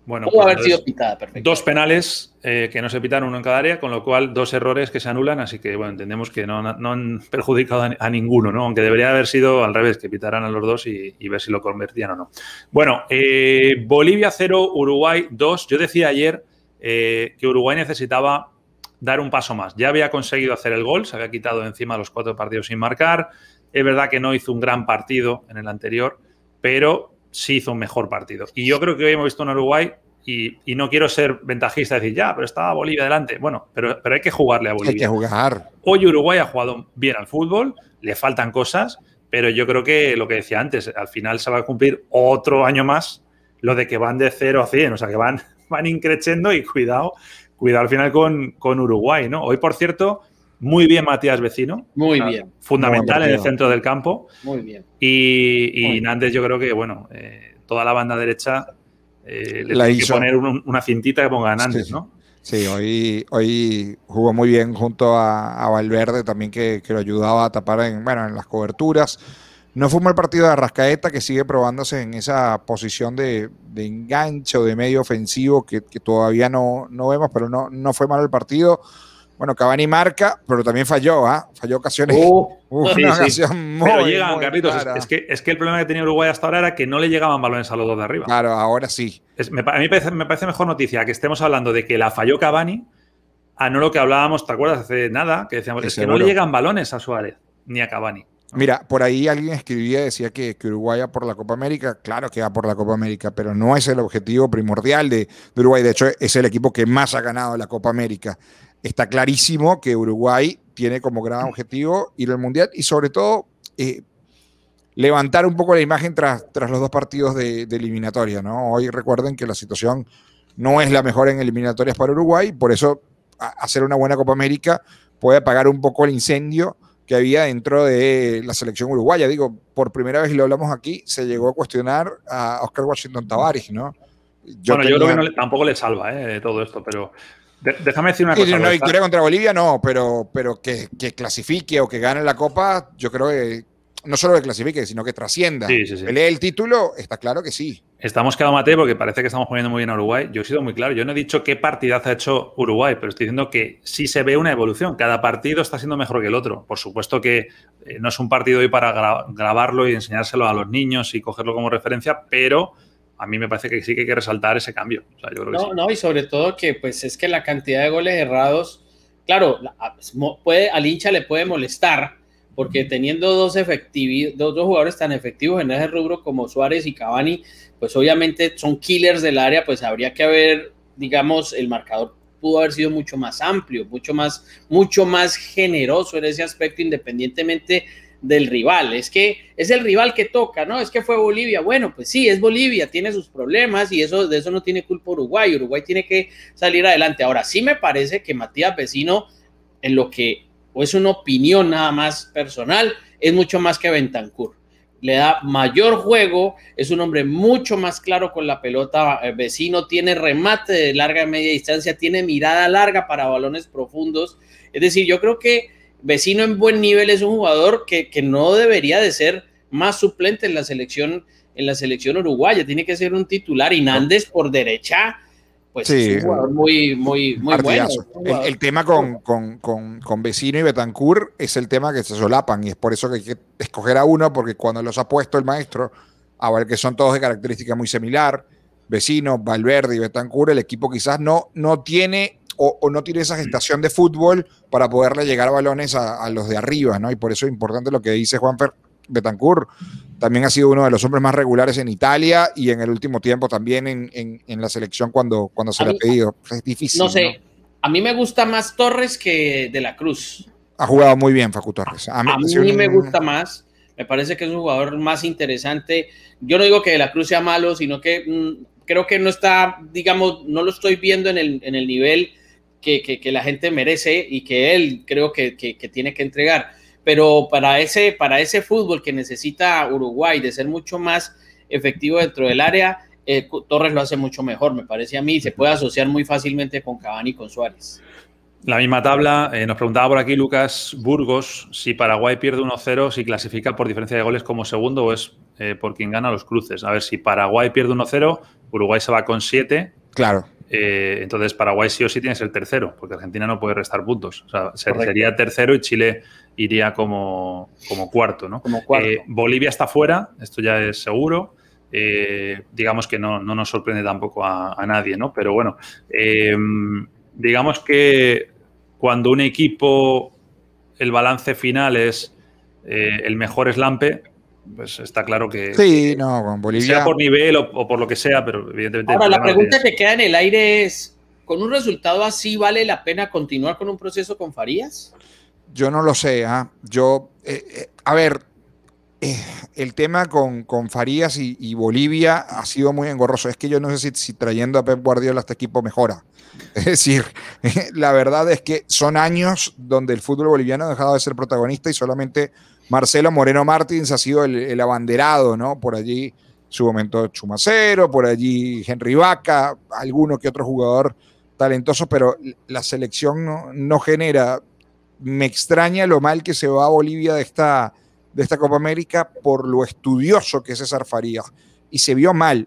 Bueno, Pudo haber sido pitada, perfecto. Dos penales eh, que no se pitaron uno en cada área, con lo cual dos errores que se anulan, así que bueno, entendemos que no, han (laughs) perjudicado a, ninguno, ¿no? Aunque debería haber sido al revés, que pitaran a los dos y, ver si lo convertían o no. Bueno, eh, Bolivia 0, Uruguay 2. Yo decía ayer eh, que Uruguay necesitaba dar un paso más. Ya había conseguido hacer el gol, se había quitado encima los cuatro partidos sin marcar. Es verdad que no hizo un gran partido en el anterior, pero sí hizo un mejor partido. Y yo creo que hoy hemos visto un Uruguay y, no quiero ser ventajista y decir, ya, pero estaba Bolivia delante. Bueno, pero, pero hay que jugarle a Bolivia. Hay que jugar. Hoy Uruguay ha jugado bien al fútbol, le faltan cosas, pero yo creo que lo que decía antes, al final se va a cumplir otro año más lo de que van de 0 a 100, o sea, que van, (laughs) van increciendo y cuidado, cuidado al final con, con Uruguay, ¿no? Hoy, por cierto, muy bien Matías Vecino. Muy bien. Fundamental en el centro del campo. Muy bien. Y, y Nández, yo creo que, bueno, eh, toda la banda derecha eh, le hay que poner una cintita que ponga Nández, ¿no? Sí, hoy, hoy jugó muy bien junto a, Valverde también que, lo ayudaba a tapar en, bueno, en las coberturas. No fue un mal partido de Arrascaeta que sigue probándose en esa posición de, de enganche de medio ofensivo que, todavía no, no, vemos, pero no, no fue mal el partido. Bueno, Cavani marca, pero también falló, ¿ah? Falló ocasiones. Uh, (laughs) una ocasión muy, pero llegan, Carlitos. Es, que, es que el problema que tenía Uruguay hasta ahora era que no le llegaban balones a los dos de arriba. Claro, ahora sí. me, a mí me parece, mejor noticia que estemos hablando de que la falló Cavani a no lo que hablábamos, ¿te acuerdas? Hace nada, que decíamos, es que no le llegan balones a Suárez ni a Cavani. Mira, por ahí alguien escribía, decía que, que, Uruguay va por la Copa América. Claro que va por la Copa América, pero no es el objetivo primordial de, de Uruguay. De hecho, es el equipo que más ha ganado la Copa América está clarísimo que Uruguay tiene como gran objetivo ir al Mundial y sobre todo eh, levantar un poco la imagen tras, tras los dos partidos de, eliminatoria. ¿no? Hoy recuerden que la situación no es la mejor en eliminatorias para Uruguay, por eso hacer una buena Copa América puede apagar un poco el incendio que había dentro de la selección uruguaya. Digo, por primera vez, y lo hablamos aquí, se llegó a cuestionar a Oscar Washington Tavares, ¿no? Yo bueno, yo creo que tampoco le salva eh, todo esto, pero déjame decir una cosa. Una victoria contra Bolivia no, pero, pero que, clasifique o que gane la Copa, yo creo que no solo que clasifique, sino que trascienda. Sí, sí, el título, está claro que sí. Estamos quedando mate porque parece que estamos poniendo muy bien a Uruguay. Yo he sido muy claro. Yo no he dicho qué partida ha hecho Uruguay, pero estoy diciendo que sí se ve una evolución. Cada partido está siendo mejor que el otro. Por supuesto que eh, no es un partido hoy para grabarlo y enseñárselo a los niños y cogerlo como referencia, pero a mí me parece que sí que hay que resaltar ese cambio. no, no, y sobre todo que pues es que la cantidad de goles errados, claro, puede, al hincha le puede molestar, porque teniendo dos, dos, dos jugadores tan efectivos en ese rubro como Suárez y Cavani, pues obviamente son killers del área, pues habría que haber, digamos, el marcador pudo haber sido mucho más amplio, mucho más, mucho más generoso en ese aspecto, independientemente del rival. Es que es el rival que toca, ¿no? Es que fue Bolivia. Bueno, pues sí, es Bolivia, tiene sus problemas y eso de eso no tiene culpa Uruguay. Uruguay tiene que salir adelante. Ahora sí me parece que Matías Vecino, en lo que o es una opinión nada más personal, es mucho más que Bentancur. Le da mayor juego, es un hombre mucho más claro con la pelota. Eh, vecino tiene remate de larga y media distancia, tiene mirada larga para balones profundos. Es decir, yo creo que Vecino en buen nivel es un jugador que, no debería de ser más suplente en la selección en la selección uruguaya, tiene que ser un titular. Y Nández por derecha, pues es un jugador muy, muy, muy bueno. El, tema con, con, Vecino y Betancourt es el tema que se solapan y es por eso que hay que escoger a uno, porque cuando los ha puesto el maestro, a ver que son todos de característica muy similar, Vecino, Valverde y Betancourt, el equipo quizás no, no tiene o, no tiene esa gestación de fútbol para poderle llegar a balones a, los de arriba, ¿no? Y por eso es importante lo que dice Juanfer Betancourt. También ha sido uno de los hombres más regulares en Italia y en el último tiempo también en, la selección cuando, cuando se le ha pedido. Es difícil. No sé, a mí me gusta más Torres que De la Cruz. Ha jugado muy bien Facu Torres. A mí, me gusta más. Me parece que es un jugador más interesante. Yo no digo que De la Cruz sea malo, sino que mm, creo que no está, digamos, no lo estoy viendo en el, en el nivel que, la gente merece y que él creo que, tiene que entregar. Pero para ese, para ese fútbol que necesita Uruguay de ser mucho más efectivo dentro del área, eh, Torres lo hace mucho mejor, me parece a mí, y se puede asociar muy fácilmente con Cavani y con Suárez. La misma tabla, eh, nos preguntaba por aquí Lucas Burgos si Paraguay pierde 1-0, si clasifica por diferencia de goles como segundo o es eh, por quien gana los cruces. A ver, si Paraguay pierde 1-0, Uruguay se va con 7. Claro. Eh, entonces, Paraguay sí o sí tiene que ser tercero, porque Argentina no puede restar puntos. O sea, sería tercero y Chile iría como, cuarto, ¿no? Eh, Bolivia está fuera, esto ya es seguro. Eh, digamos que no, nos sorprende tampoco a, nadie, ¿no? Pero bueno, digamos que cuando un equipo, el balance final es el mejor eslampe, pues está claro que. Sí, no, con Bolivia. Sea por nivel o, por lo que sea, pero evidentemente. Ahora, la pregunta que queda en el aire es: ¿con un resultado así vale la pena continuar con un proceso con Farías? Yo no lo sé, ¿ah? Yo. Eh, eh, a ver, eh, el tema con, con Farías y, Bolivia ha sido muy engorroso. Es que yo no sé si, si trayendo a Pep Guardiola a este equipo mejora. (laughs) Es decir, (laughs) la verdad es que son años donde el fútbol boliviano ha dejado de ser protagonista y solamente Marcelo Moreno Martins ha sido el, abanderado, ¿no? Por allí su momento Chumacero, por allí Henry Vaca, alguno que otro jugador talentoso, pero la selección no, genera. Me extraña lo mal que se va a Bolivia de esta, de esta Copa América por lo estudioso que es César Farías. Y se vio mal.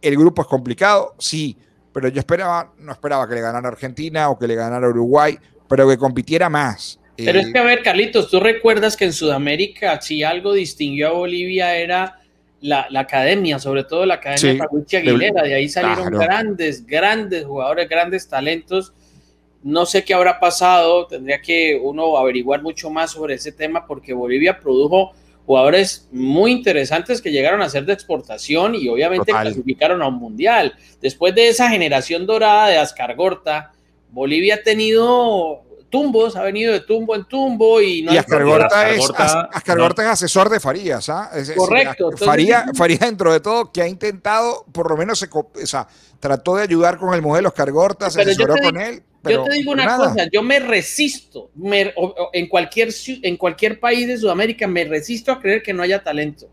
El grupo es complicado, sí, pero yo esperaba, no esperaba que le ganara Argentina o que le ganara Uruguay, pero que compitiera más. Pero es que, a ver, Carlitos, tú recuerdas que en Sudamérica, si algo distinguió a Bolivia era la, academia, sobre todo la academia de Aguilera, de ahí salieron grandes, grandes jugadores, grandes talentos. No sé qué habrá pasado, tendría que uno averiguar mucho más sobre ese tema porque Bolivia produjo jugadores muy interesantes que llegaron a ser de exportación y obviamente clasificaron a un mundial. Después de esa generación dorada de Ascargorta, Bolivia ha tenido tumbos, ha venido de tumbo en tumbo y no. Y Ascargorta, es, Ascargorta es asesor de Farías, ¿ah? Correcto. Faría, dentro de todo, que ha intentado, por lo menos, se, o sea, trató de ayudar con el modelo Ascargorta, se asesoró con él. yo te digo una cosa, yo me resisto, en, cualquier, en cualquier país de Sudamérica, me resisto a creer que no haya talento.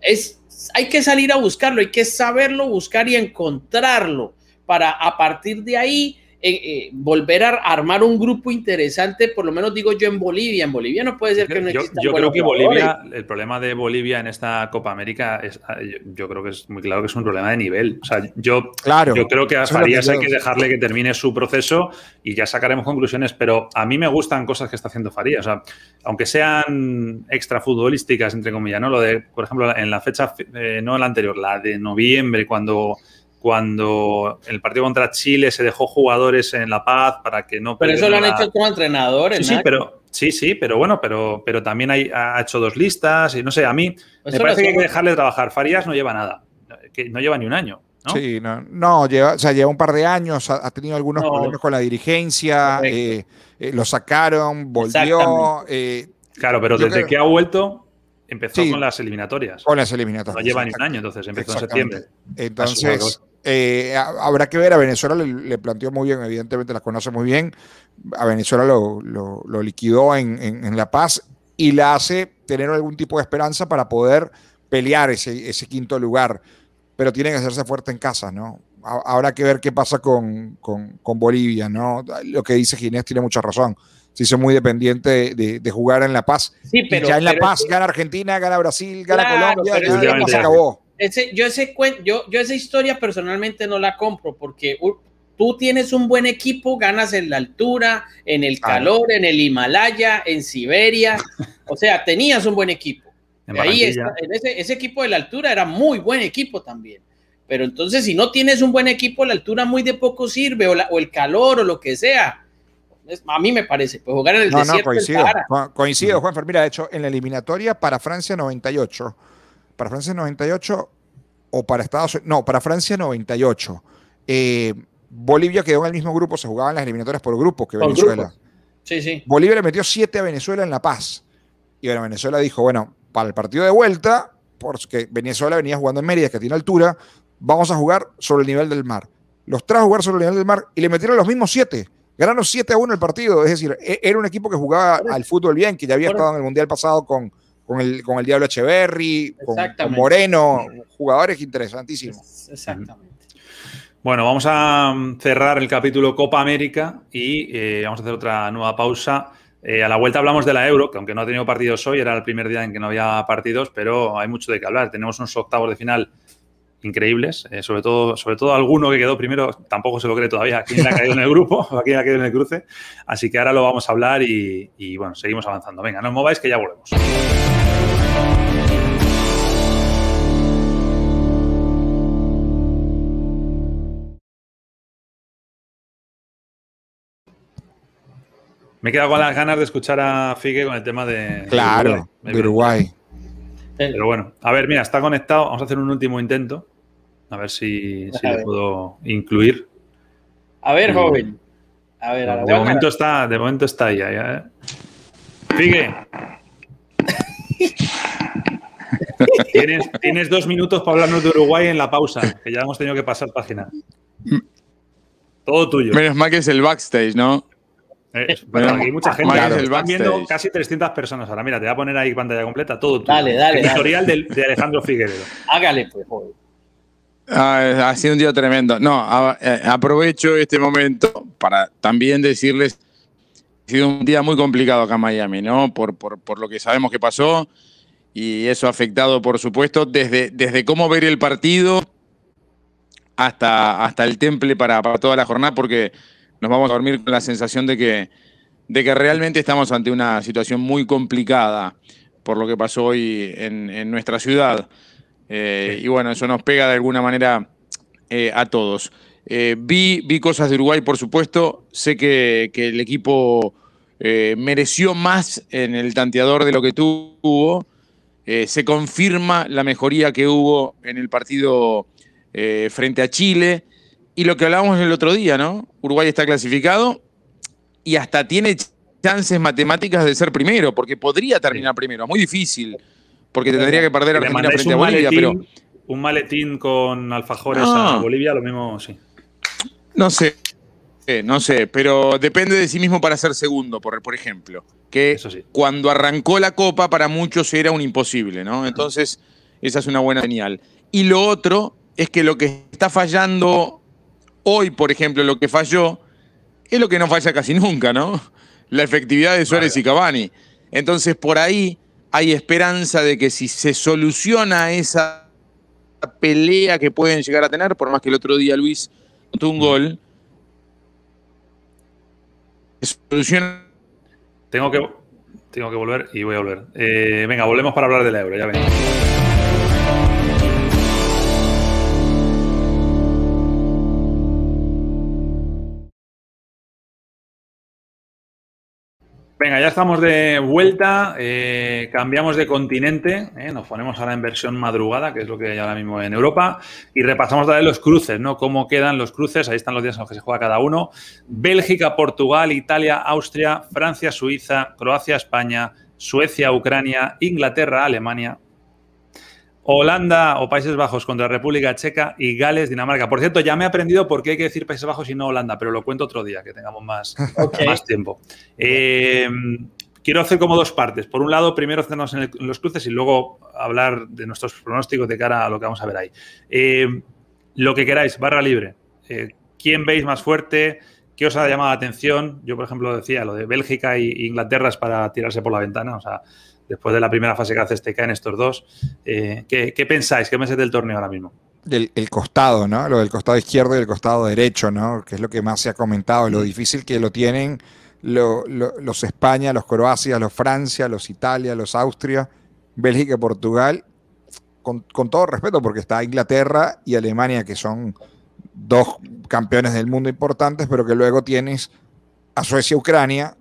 Es, hay que salir a buscarlo, hay que saberlo buscar y encontrarlo para a partir de ahí eh, eh, volver a armar un grupo interesante, por lo menos digo yo en Bolivia. En Bolivia no puede ser que no exista. Yo, creo que Bolivia, el problema de Bolivia en esta Copa América es, ah, yo, creo que es muy claro que es un problema de nivel. O sea, yo, claro, yo creo que a Farías hay que dejarle que termine su proceso y ya sacaremos conclusiones, pero a mí me gustan cosas que está haciendo Farías. O sea, aunque sean extra futbolísticas, entre comillas, ¿no? Lo de, por ejemplo, en la fecha, eh, no la anterior, la de noviembre, cuando cuando en el partido contra Chile se dejó jugadores en La Paz para que no... Pero eso lo han hecho como entrenadores. Sí, sí, pero, sí, sí, pero bueno, pero, pero también hay, ha hecho dos listas y no sé, a mí me parece que hay que dejarle trabajar. Farías no lleva nada, que no lleva ni un año. ¿no? Sí, no, no lleva, o sea, lleva un par de años, ha, tenido algunos problemas con la dirigencia, eh, eh, lo sacaron, volvió. Eh, claro, pero desde que ha vuelto, empezó con las eliminatorias. Con las eliminatorias. No lleva ni un año, entonces empezó en septiembre. Entonces, eh, habrá que ver, a Venezuela le, planteó muy bien, evidentemente las conoce muy bien, a Venezuela lo, lo, liquidó en, La Paz y la hace tener algún tipo de esperanza para poder pelear ese, ese quinto lugar, pero tiene que hacerse fuerte en casa, ¿no? Habrá que ver qué pasa con, con, Bolivia, ¿no? Lo que dice Ginés tiene mucha razón. Se hizo muy dependiente de, jugar en La Paz. Sí, pero, ya en La Paz gana Argentina, gana Brasil, gana Colombia, y ya se acabó yo, ese, yo, yo esa historia personalmente no la compro porque tú tienes un buen equipo, ganas en la altura, en el calor, en el Himalaya, en Siberia. O sea, tenías un buen equipo. (laughs) Ahí está, ese, equipo de la altura era muy buen equipo también. Pero entonces, si no tienes un buen equipo, la altura muy de poco sirve, o, el calor, o lo que sea. a mí me parece, pues jugar en el desierto. No, coincido, coincido, Juan Mira, de hecho, en la eliminatoria para Francia 98 para Francia 98 o para Estados Unidos, no, para Francia 98. Eh, Bolivia quedó en el mismo grupo, se jugaban las eliminatorias por grupos que Venezuela. Sí, sí. Bolivia le metió 7 a Venezuela en La Paz. Y bueno, Venezuela dijo, bueno, para el partido de vuelta, porque Venezuela venía jugando en Mérida, que tiene altura, vamos a jugar sobre el nivel del mar. Los trajo a jugar sobre el nivel del mar y le metieron los mismos 7. Ganaron 7 a 1 el partido. Es decir, e-, era un equipo que jugaba al fútbol bien, que ya había estado en el Mundial pasado con, con el, con el Diablo Echeverry, con, Moreno, jugadores interesantísimos. Exactamente. Bueno, vamos a cerrar el capítulo Copa América y eh, vamos a hacer otra nueva pausa. Eh, a la vuelta hablamos de la Euro, que aunque no ha tenido partidos hoy, era el primer día en que no había partidos, pero hay mucho de qué hablar. Tenemos unos octavos de final increíbles, eh, sobre, todo, sobre todo alguno que quedó primero, tampoco se lo cree todavía quién ha caído en el grupo (laughs) o quién ha caído en el cruce. Así que ahora lo vamos a hablar y, y bueno, seguimos avanzando. Venga, no os mováis que ya volvemos. Me he quedado con las ganas de escuchar a Figue con el tema de. Claro, de Uruguay. Pero bueno, a ver, mira, está conectado. Vamos a hacer un último intento. A ver si, si le puedo incluir. A ver, joven. A ver, de, momento está, de momento está ahí. ¿eh? Figue. (laughs) tienes, tienes dos minutos para hablarnos de Uruguay en la pausa, que ya hemos tenido que pasar página. Todo tuyo. Menos mal que es el backstage, ¿no? Eh, bueno, aquí hay mucha gente. Están viendo casi 300 personas ahora. Mira, te voy a poner ahí pantalla completa, todo tuyo. Dale, dale. Editorial De, de, Alejandro Figueredo. Hágale, pues, joder. Ah, ha sido un día tremendo. No, eh, aprovecho este momento para también decirles ha sido un día muy complicado acá en Miami, ¿no? Por, por, por, lo que sabemos que pasó y eso ha afectado, por supuesto, desde, desde cómo ver el partido hasta, hasta el temple para, para, toda la jornada, porque nos vamos a dormir con la sensación de que, de que realmente estamos ante una situación muy complicada por lo que pasó hoy en, en nuestra ciudad. Eh, y bueno, eso nos pega de alguna manera eh, a todos. Eh, vi, vi cosas de Uruguay, por supuesto. Sé que, que el equipo mereció más en el tanteador de lo que tuvo. se confirma la mejoría que hubo en el partido frente a Chile. Y lo que hablábamos el otro día, ¿no? Uruguay está clasificado y hasta tiene chances matemáticas de ser primero, porque podría terminar primero. Muy difícil porque tendría que perder Argentina frente a Bolivia, pero. Un maletín con alfajores a Bolivia, lo mismo, sí. No sé, no sé, pero depende de sí mismo para ser segundo, por, por ejemplo. Que cuando arrancó la Copa, para muchos era un imposible, ¿no? Entonces, esa es una buena señal. Y lo otro es que lo que está fallando hoy, por ejemplo, lo que falló, es lo que no falla casi nunca, ¿no? La efectividad de Suárez y Cavani. Entonces, por ahí hay esperanza de que si se soluciona esa pelea que pueden llegar a tener, por más que el otro día Luis tuvo un gol, se soluciona. Tengo que, tengo que volver y voy a volver. Eh, venga, volvemos para hablar del euro, ya venimos. Estamos de vuelta, eh, cambiamos de continente, eh, nos ponemos ahora en versión madrugada, que es lo que hay ahora mismo en Europa, y repasamos los cruces, ¿no? Cómo quedan los cruces, ahí están los días en los que se juega cada uno. Bélgica, Portugal, Italia, Austria, Francia, Suiza, Croacia, España, Suecia, Ucrania, Inglaterra, Alemania, Holanda o Países Bajos contra República Checa y Gales, Dinamarca. Por cierto, ya me he aprendido por qué hay que decir Países Bajos y no Holanda, pero lo cuento otro día, que tengamos más, (laughs) más tiempo. Eh, quiero hacer como dos partes. Por un lado, primero hacernos en, los cruces y luego hablar de nuestros pronósticos de cara a lo que vamos a ver ahí. Eh, lo que queráis, barra libre. Eh, ¿Quién veis más fuerte? ¿Qué os ha llamado la atención? Yo, por ejemplo, decía lo de Bélgica e Inglaterra es para tirarse por la ventana. O sea, después de la primera fase que hace este en estos dos. Eh, ¿qué, pensáis? ¿Qué meses del torneo ahora mismo? El, el, costado, ¿no? Lo del costado izquierdo y el costado derecho, ¿no? Que es lo que más se ha comentado, lo difícil que lo tienen los España, los Croacia, los Francia, los Italia, los Austria, Bélgica y Portugal, con, con, todo respeto, porque está Inglaterra y Alemania, que son dos campeones del mundo importantes, pero que luego tienes a Suecia, Ucrania,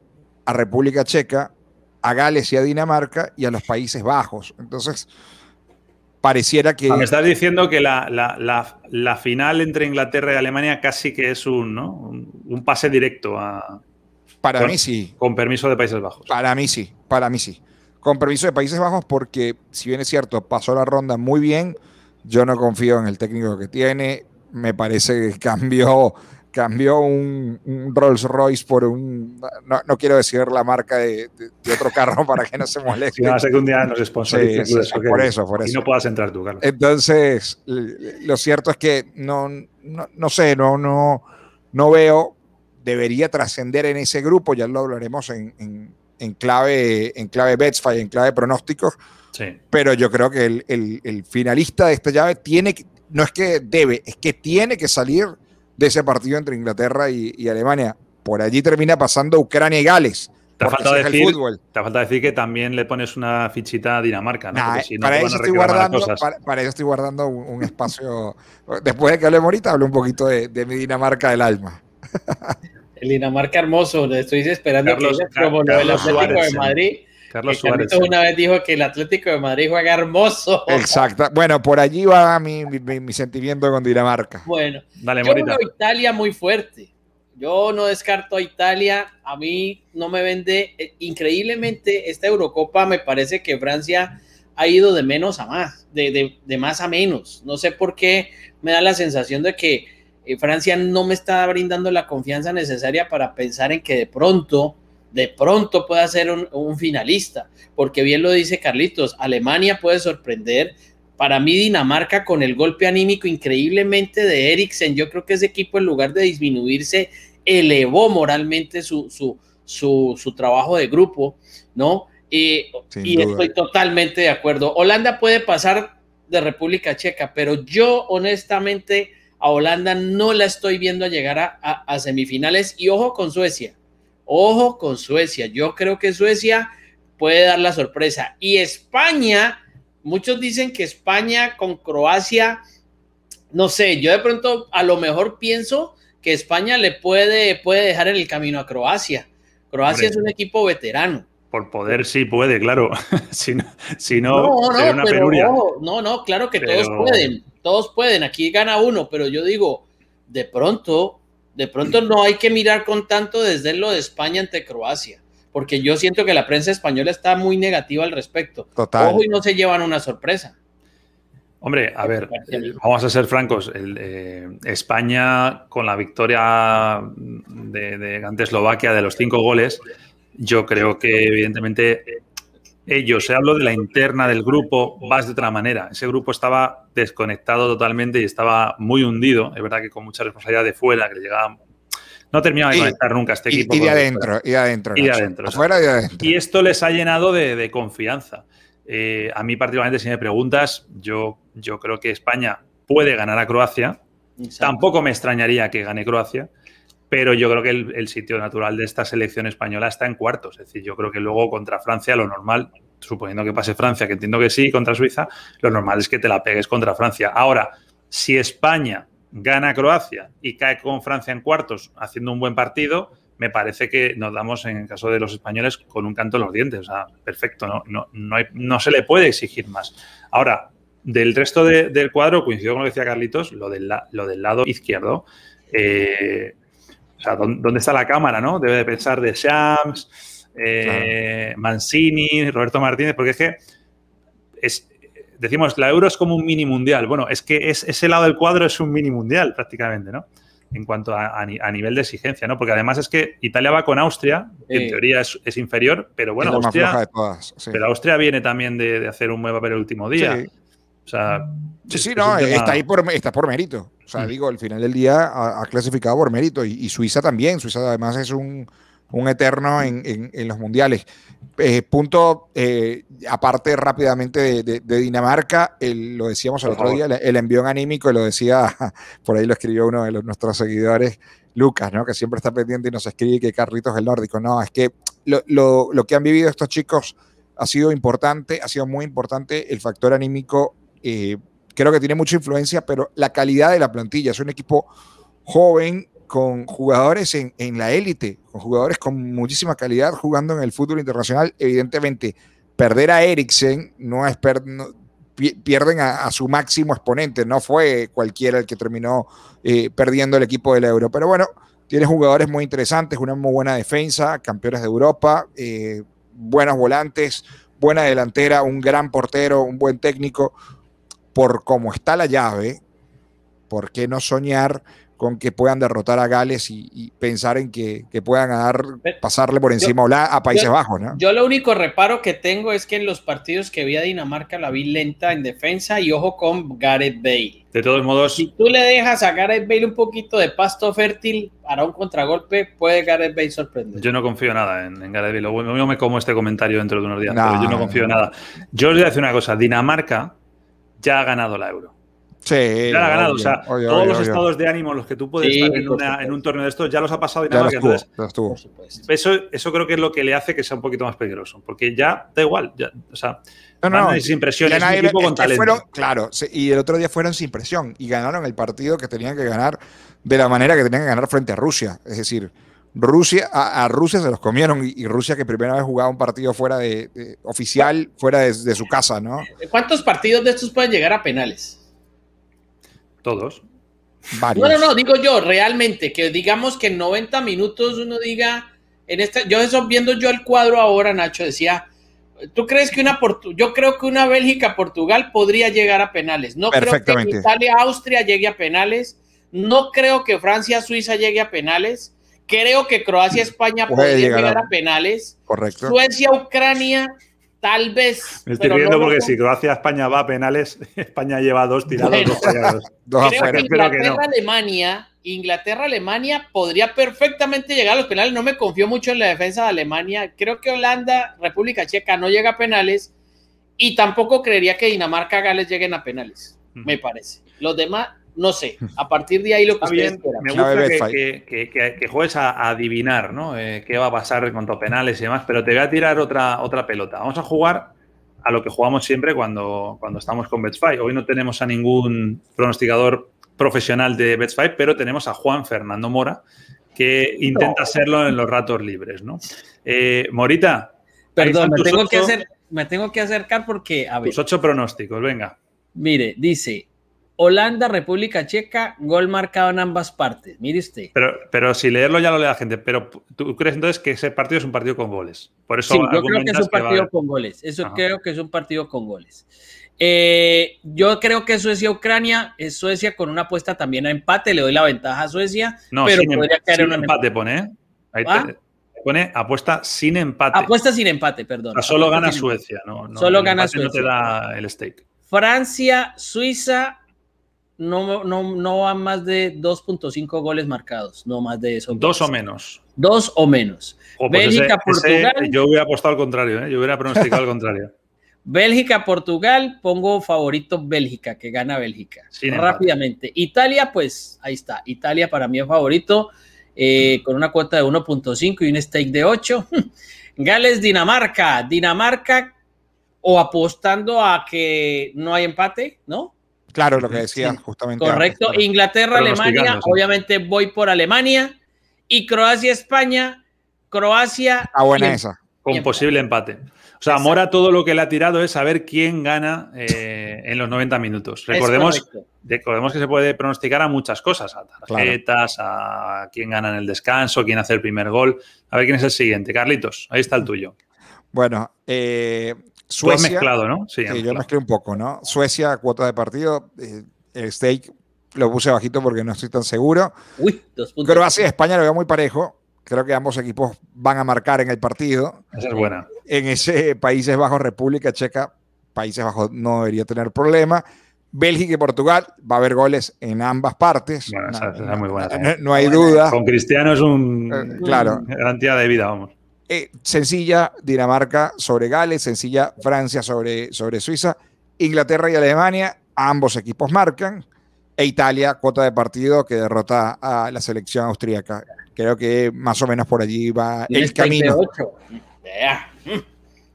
a República Checa, a Gales y a Dinamarca y a los Países Bajos. Entonces, pareciera que... Me estás diciendo que la, final entre Inglaterra y Alemania casi que es un, un, pase directo a... Para mí sí. Con permiso de Países Bajos. Para mí sí, para mí sí. Con permiso de Países Bajos porque, si bien es cierto, pasó la ronda muy bien, yo no confío en el técnico que tiene, me parece que cambió cambió un, Rolls Royce por un, no, quiero decir la marca de, otro carro (laughs) para que no se moleste. no, sé que un día nos sponsorice. por eso, por eso. Y no puedas entrar tú, Carlos. Entonces, lo cierto es que no, no, sé, no, no, no veo, debería trascender en ese grupo, ya lo hablaremos en, en, clave, en clave Betsfy, en clave pronósticos. Sí. Pero yo creo que el, el finalista de esta llave tiene que, no es que debe, es que tiene que salir de ese partido entre Inglaterra y, Alemania. Por allí termina pasando Ucrania y Gales. Te falta, decir, te falta decir que también le pones una fichita a Dinamarca, ¿no? para, eso estoy guardando, para, eso estoy guardando un, espacio. (laughs) Después de que hablemos ahorita, hablo un poquito de, mi Dinamarca del alma. El Dinamarca hermoso, le estoy esperando que como el Atlético de Madrid. Carlos Suárez. una vez dijo que el Atlético de Madrid juega hermoso. Exacto. Bueno, por allí va mi, sentimiento con Dinamarca. Bueno, Dale, yo veo Italia muy fuerte. Yo no descarto a Italia. A mí no me vende. Eh, increíblemente, esta Eurocopa me parece que Francia ha ido de menos a más, de, de, más a menos. No sé por qué me da la sensación de que eh, Francia no me está brindando la confianza necesaria para pensar en que de pronto, de pronto pueda ser un, finalista, porque bien lo dice Carlitos, Alemania puede sorprender. Para mí Dinamarca con el golpe anímico increíblemente de Eriksen, yo creo que ese equipo en lugar de disminuirse, elevó moralmente su, su, su, su trabajo de grupo, ¿no? y estoy totalmente de acuerdo. Holanda puede pasar de República Checa, pero yo honestamente a Holanda no la estoy viendo a llegar a, semifinales. Y ojo con Suecia, ojo con Suecia. Yo creo que Suecia puede dar la sorpresa. Y España, muchos dicen que España con Croacia, no sé, yo de pronto a lo mejor pienso que España le puede, puede dejar en el camino a Croacia. Croacia es un equipo veterano. Por poder sí puede, claro. (laughs) si no, si no, no, una penuria. No, no, claro que todos pueden, todos pueden. Aquí gana uno, pero yo digo, de pronto, de pronto no hay que mirar con tanto desde lo de España ante Croacia, porque yo siento que la prensa española está muy negativa al respecto. Total. Ojo y no se llevan una sorpresa. Hombre, a ver, vamos a ser francos. Eh, España, con la victoria de, de, ante Eslovaquia de los cinco goles, yo creo que evidentemente ellos, se hablo de la interna del grupo, vas de otra manera. Ese grupo estaba desconectado totalmente y estaba muy hundido. Es verdad que con mucha responsabilidad de fuera, que le llegaba. No terminaba de conectar nunca este equipo. Y, de adentro, y de adentro. Y de adentro. Afuera y de adentro. Y esto les ha llenado de, confianza. Eh, a mí, particularmente, si me preguntas, yo, yo creo que España puede ganar a Croacia. Tampoco me extrañaría que gane Croacia pero yo creo que el, sitio natural de esta selección española está en cuartos. Es decir, yo creo que luego contra Francia lo normal, suponiendo que pase Francia, que entiendo que sí, contra Suiza, lo normal es que te la pegues contra Francia. Ahora, si España gana a Croacia y cae con Francia en cuartos haciendo un buen partido, me parece que nos damos, en el caso de los españoles, con un canto en los dientes. O sea, perfecto, no, no, no, se le puede exigir más. Ahora, del resto del cuadro, coincido con lo que decía Carlitos, lo del, lo del lado izquierdo. Eh, o sea, ¿dónde está la cámara, no? Debe de pensar de Shams, eh, Mancini, Roberto Martínez, porque es que es, decimos, la Euro es como un mini mundial. Bueno, es que es, ese lado del cuadro es un mini mundial prácticamente, ¿no? En cuanto a, nivel de exigencia, ¿no? Porque además es que Italia va con Austria, que en teoría es, inferior, pero bueno, Austria, pero Austria viene también de, hacer un buen papel el último día. O sea, sí, sí, no, está ahí por, está por mérito. O sea, mm. digo, al final del día ha, clasificado por mérito y, Suiza también. Suiza además es un, eterno en, los mundiales. Eh, punto, eh, aparte rápidamente de, Dinamarca, lo decíamos el otro día, el, envión anímico, lo decía, (laughs) por ahí lo escribió uno de nuestros seguidores, Lucas, ¿no? que siempre está pendiente y nos escribe que Carlitos es el nórdico. No, es que lo, lo que han vivido estos chicos ha sido importante, ha sido muy importante el factor anímico eh, creo que tiene mucha influencia, pero la calidad de la plantilla. Es un equipo joven con jugadores en, la élite, con jugadores con muchísima calidad jugando en el fútbol internacional. Evidentemente, perder a Eriksen no es pierden a, su máximo exponente, no fue cualquiera el que terminó eh, perdiendo el equipo del Euro, pero bueno, tiene jugadores muy interesantes, una muy buena defensa, campeones de Europa, eh, buenos volantes, buena delantera, un gran portero, un buen técnico, por cómo está la llave, ¿por qué no soñar con que puedan derrotar a Gales y, pensar en que, puedan dar, pasarle por encima a Países Bajos, ¿no? Yo lo único reparo que tengo es que en los partidos que vi a Dinamarca la vi lenta en defensa y ojo con Gareth Bale. De todos modos. Si tú le dejas a Gareth Bale un poquito de pasto fértil para un contragolpe, puede Gareth Bale sorprender. Yo no confío nada en, Gareth Bale. Yo me como este comentario dentro de unos días, pero yo no confío en nada. Yo os voy a decir una cosa. Dinamarca ya ha ganado la Euro. Sí, ya ha ganado. o sea, todos los estados de ánimo los que tú puedes estar en, un torneo de estos ya los ha pasado Dinamarca. Estuvo, eso, eso creo que es lo que le hace que sea un poquito más peligroso. Porque ya da igual. o sea, no, no, sin presión. Es un equipo con talento. claro, y el otro día fueron sin presión y ganaron el partido que tenían que ganar de la manera que tenían que ganar frente a Rusia. Es decir, Rusia, a, Rusia se los comieron y, Rusia que primera vez jugaba un partido fuera de, oficial, fuera de, su casa, ¿no? ¿Cuántos partidos de estos pueden llegar a penales? Todos. Varios. No, no, no, digo yo, realmente, que digamos que en 90 minutos uno diga, en esta, yo eso viendo yo el cuadro ahora, Nacho, decía, ¿tú crees que una yo creo que una Bélgica-Portugal podría llegar a penales? No creo que Italia-Austria llegue a penales No creo que Francia-Suiza llegue a penales. Creo que Croacia-España Puede podría llegar llegar a- a penales. Correcto. Suecia-Ucrania, tal vez. Me estoy riendo no porque si Croacia-España va a penales, (laughs) España lleva dos tirados, Bueno. dos fallados. (laughs) Dos Creo afuera. que no. Inglaterra-Alemania, Inglaterra-Alemania podría perfectamente llegar a los penales. No me confío mucho en la defensa de Alemania. Creo que Holanda, República Checa no llega a penales. Y tampoco creería que Dinamarca-Gales lleguen a penales. Me parece. Los demás, no sé. A partir de ahí lo que Está ustedes me gusta que, que- que- que- que juegues a, adivinar ¿no? Eh, qué va a pasar en cuanto a penales y demás, pero te voy a tirar otra, otra pelota. Vamos a jugar a lo que jugamos siempre cuando, cuando estamos con Betfair. Hoy no tenemos a ningún pronosticador profesional de Betfair, pero tenemos a Juan Fernando Mora, que intenta serlo en los ratos libres. ¿no? Eh, Morita, Perdón, que hacer, me tengo que acercar porque, a ver, tus ocho pronósticos, venga. mire, dice Holanda, República Checa, gol marcado en ambas partes. Mire usted. Pero, pero si leerlo ya lo lee la gente, pero tú crees entonces que ese partido es un partido con goles. Por eso Sí, yo creo que es un va partido con goles. Eso Ajá. creo que es un partido con goles. Eh, yo creo que Suecia-Ucrania es Suecia con una apuesta también a empate. Le doy la ventaja a Suecia, No, pero sin, em- podría caer sin en un empate pone, ¿eh? Ahí ¿Ah? te pone apuesta sin empate. Apuesta sin empate, perdón. O sea, solo Apuesta gana Suecia, ¿no? no Solo gana empate No te Suecia. da el stake. Francia, Suiza, no, no, no van más de 2.5 goles marcados, no más de eso. Dos o menos. Dos o menos. Jo, pues Bélgica, ese- ese Portugal. yo hubiera apostado al contrario, ¿eh? Yo hubiera pronosticado al (laughs) contrario. Bélgica, Portugal, pongo favorito Bélgica, que gana Bélgica. Sin empate. Rápidamente. Italia, pues ahí está. Italia para mí es favorito, eh, con una cuota de 1.5 y un stake de 8. (laughs) Gales, Dinamarca. Dinamarca, o apostando a que no hay empate, ¿no? Claro, lo que decía Sí, justamente. Correcto. antes. Inglaterra, Alemania, obviamente voy por Alemania. Y Croacia, España. Croacia. Está buena y- esa. Con posible empate. O sea, Exacto. Mora todo lo que le ha tirado es saber quién gana eh, en los 90 minutos. Recordemos, recordemos que se puede pronosticar a muchas cosas, a tarjetas, a quién gana en el descanso, quién hace el primer gol. A ver quién es el siguiente. Carlitos, ahí está el tuyo. Bueno, eh, Tú has Suecia. mezclado, ¿no? Sí, yo mezclé un poco, ¿no? Suecia, cuota de partido. eh, el stake lo puse bajito porque no estoy tan seguro. Uy, dos puntos. Croacia y España lo veo muy parejo. Creo que ambos equipos van a marcar en el partido. Esa es buena. En ese Países Bajos, República Checa, Países Bajos no debería tener problema. Bélgica y Portugal, va a haber goles en ambas partes. Bueno, esa- no, esa es muy buena no hay duda. Con Cristiano es un Eh, claro. garantía de vida, vamos. Eh, sencilla Dinamarca sobre Gales, sencilla Francia sobre, sobre Suiza, Inglaterra y Alemania, ambos equipos marcan, e Italia, cuota de partido que derrota a la selección austríaca. Creo que más o menos por allí va el camino. Vea, Bueno, que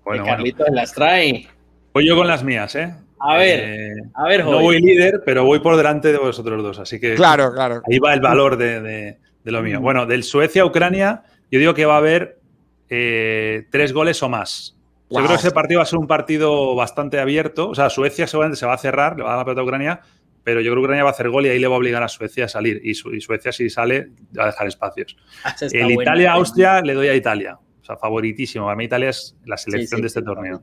bueno. Carlitos las trae. Voy yo con las mías, ¿eh? A ver, Eh, a ver, no joven. voy líder, pero voy por delante de vosotros dos, así que Claro, claro. ahí va el valor de, de- de lo Mm. mío. Bueno, del Suecia-Ucrania, yo digo que va a haber eh, tres goles o más. Yo creo que ese partido va a ser un partido bastante abierto. O sea, Suecia seguramente se va a cerrar, le va a dar la pelota a Ucrania, pero yo creo que Ucrania va a hacer gol y ahí le va a obligar a Suecia a salir. Y, Su- y Suecia, si sale, va a dejar espacios. Está El. Italia-Austria le doy a Italia. O sea, favoritísimo. A mí Italia es la selección sí, de este sí, torneo.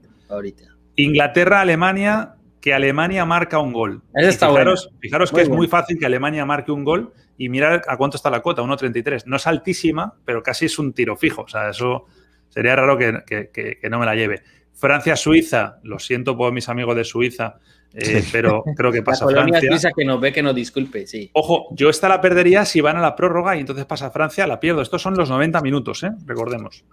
Inglaterra-Alemania, que Alemania marca un gol. Fijaros, fijaros Muy que es muy fácil que Alemania marque un gol y mirar a cuánto está la cuota, 1.33. No es altísima, pero casi es un tiro fijo. O sea, eso sería raro que, que- que- que no me la lleve. Francia-Suiza, lo siento por mis amigos de Suiza, eh, pero creo que La pasa colonia Francia. suiza que nos ve, que nos disculpe, sí. Ojo, yo esta la perdería si van a la prórroga y entonces pasa Francia, la pierdo. Estos son los 90 minutos, ¿eh? recordemos.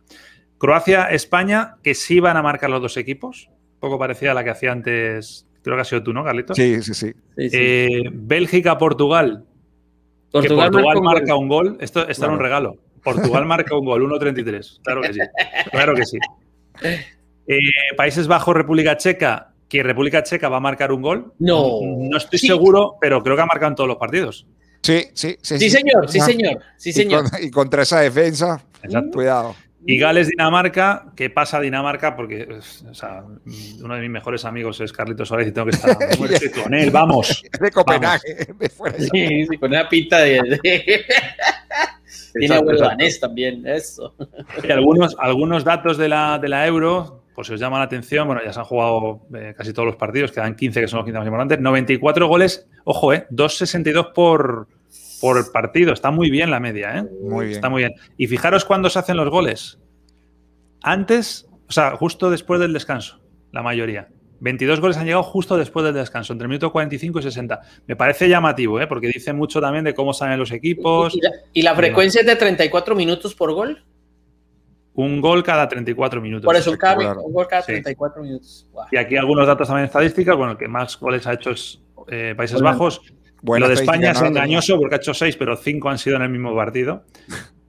Croacia-España, que sí van a marcar los dos equipos. Un poco parecida a la que hacía antes, creo que ha sido tú, ¿no, Carlitos? Sí, sí, sí. Sí, sí. Eh, Bélgica-Portugal, Portugal, Portugal marca un marca gol. un gol. Esto, esto era un regalo. Portugal marca un gol, 1.33. Claro que sí. Claro que sí. Eh, Países Bajos, República Checa, que República Checa va a marcar un gol. No. No estoy Sí. seguro, pero creo que ha marcado en todos los partidos. Sí, sí, sí. Sí, señor, sí, Ah, señor, sí, y señor. con- y contra esa defensa, Exacto. cuidado. Y Gales-Dinamarca, que pasa a Dinamarca porque es- o sea, uno de mis mejores amigos es Carlitos Suárez y tengo que estar (laughs) muerte con él. Vamos. (laughs) De Copenhague. fuera de- Sí, sí, con una pinta de. de- (laughs) Tiene abuelo danés también, eso. Y algunos, algunos datos de la, de la Euro, pues si os llama la atención, bueno, ya se han jugado eh, casi todos los partidos, quedan 15 que son los 15 más importantes, 94 goles, ojo, eh, 2.62 por, por partido. Está muy bien la media, ¿eh? Muy bien. Está muy bien. Y fijaros cuándo se hacen los goles. Antes, o sea, justo después del descanso, la mayoría. 22 goles han llegado justo después del descanso, entre el minuto 45 y 60. Me parece llamativo, ¿eh? porque dice mucho también de cómo salen los equipos. ¿Y la, y la frecuencia es de 34 minutos por gol? Un gol cada 34 minutos. Por eso, un, cada, un gol cada Sí. 34 minutos. Y aquí algunos datos también estadísticas. Bueno, el que más goles ha hecho es eh, Países. Bajos. Lo de España es engañoso porque ha hecho seis, pero cinco han sido en el mismo partido.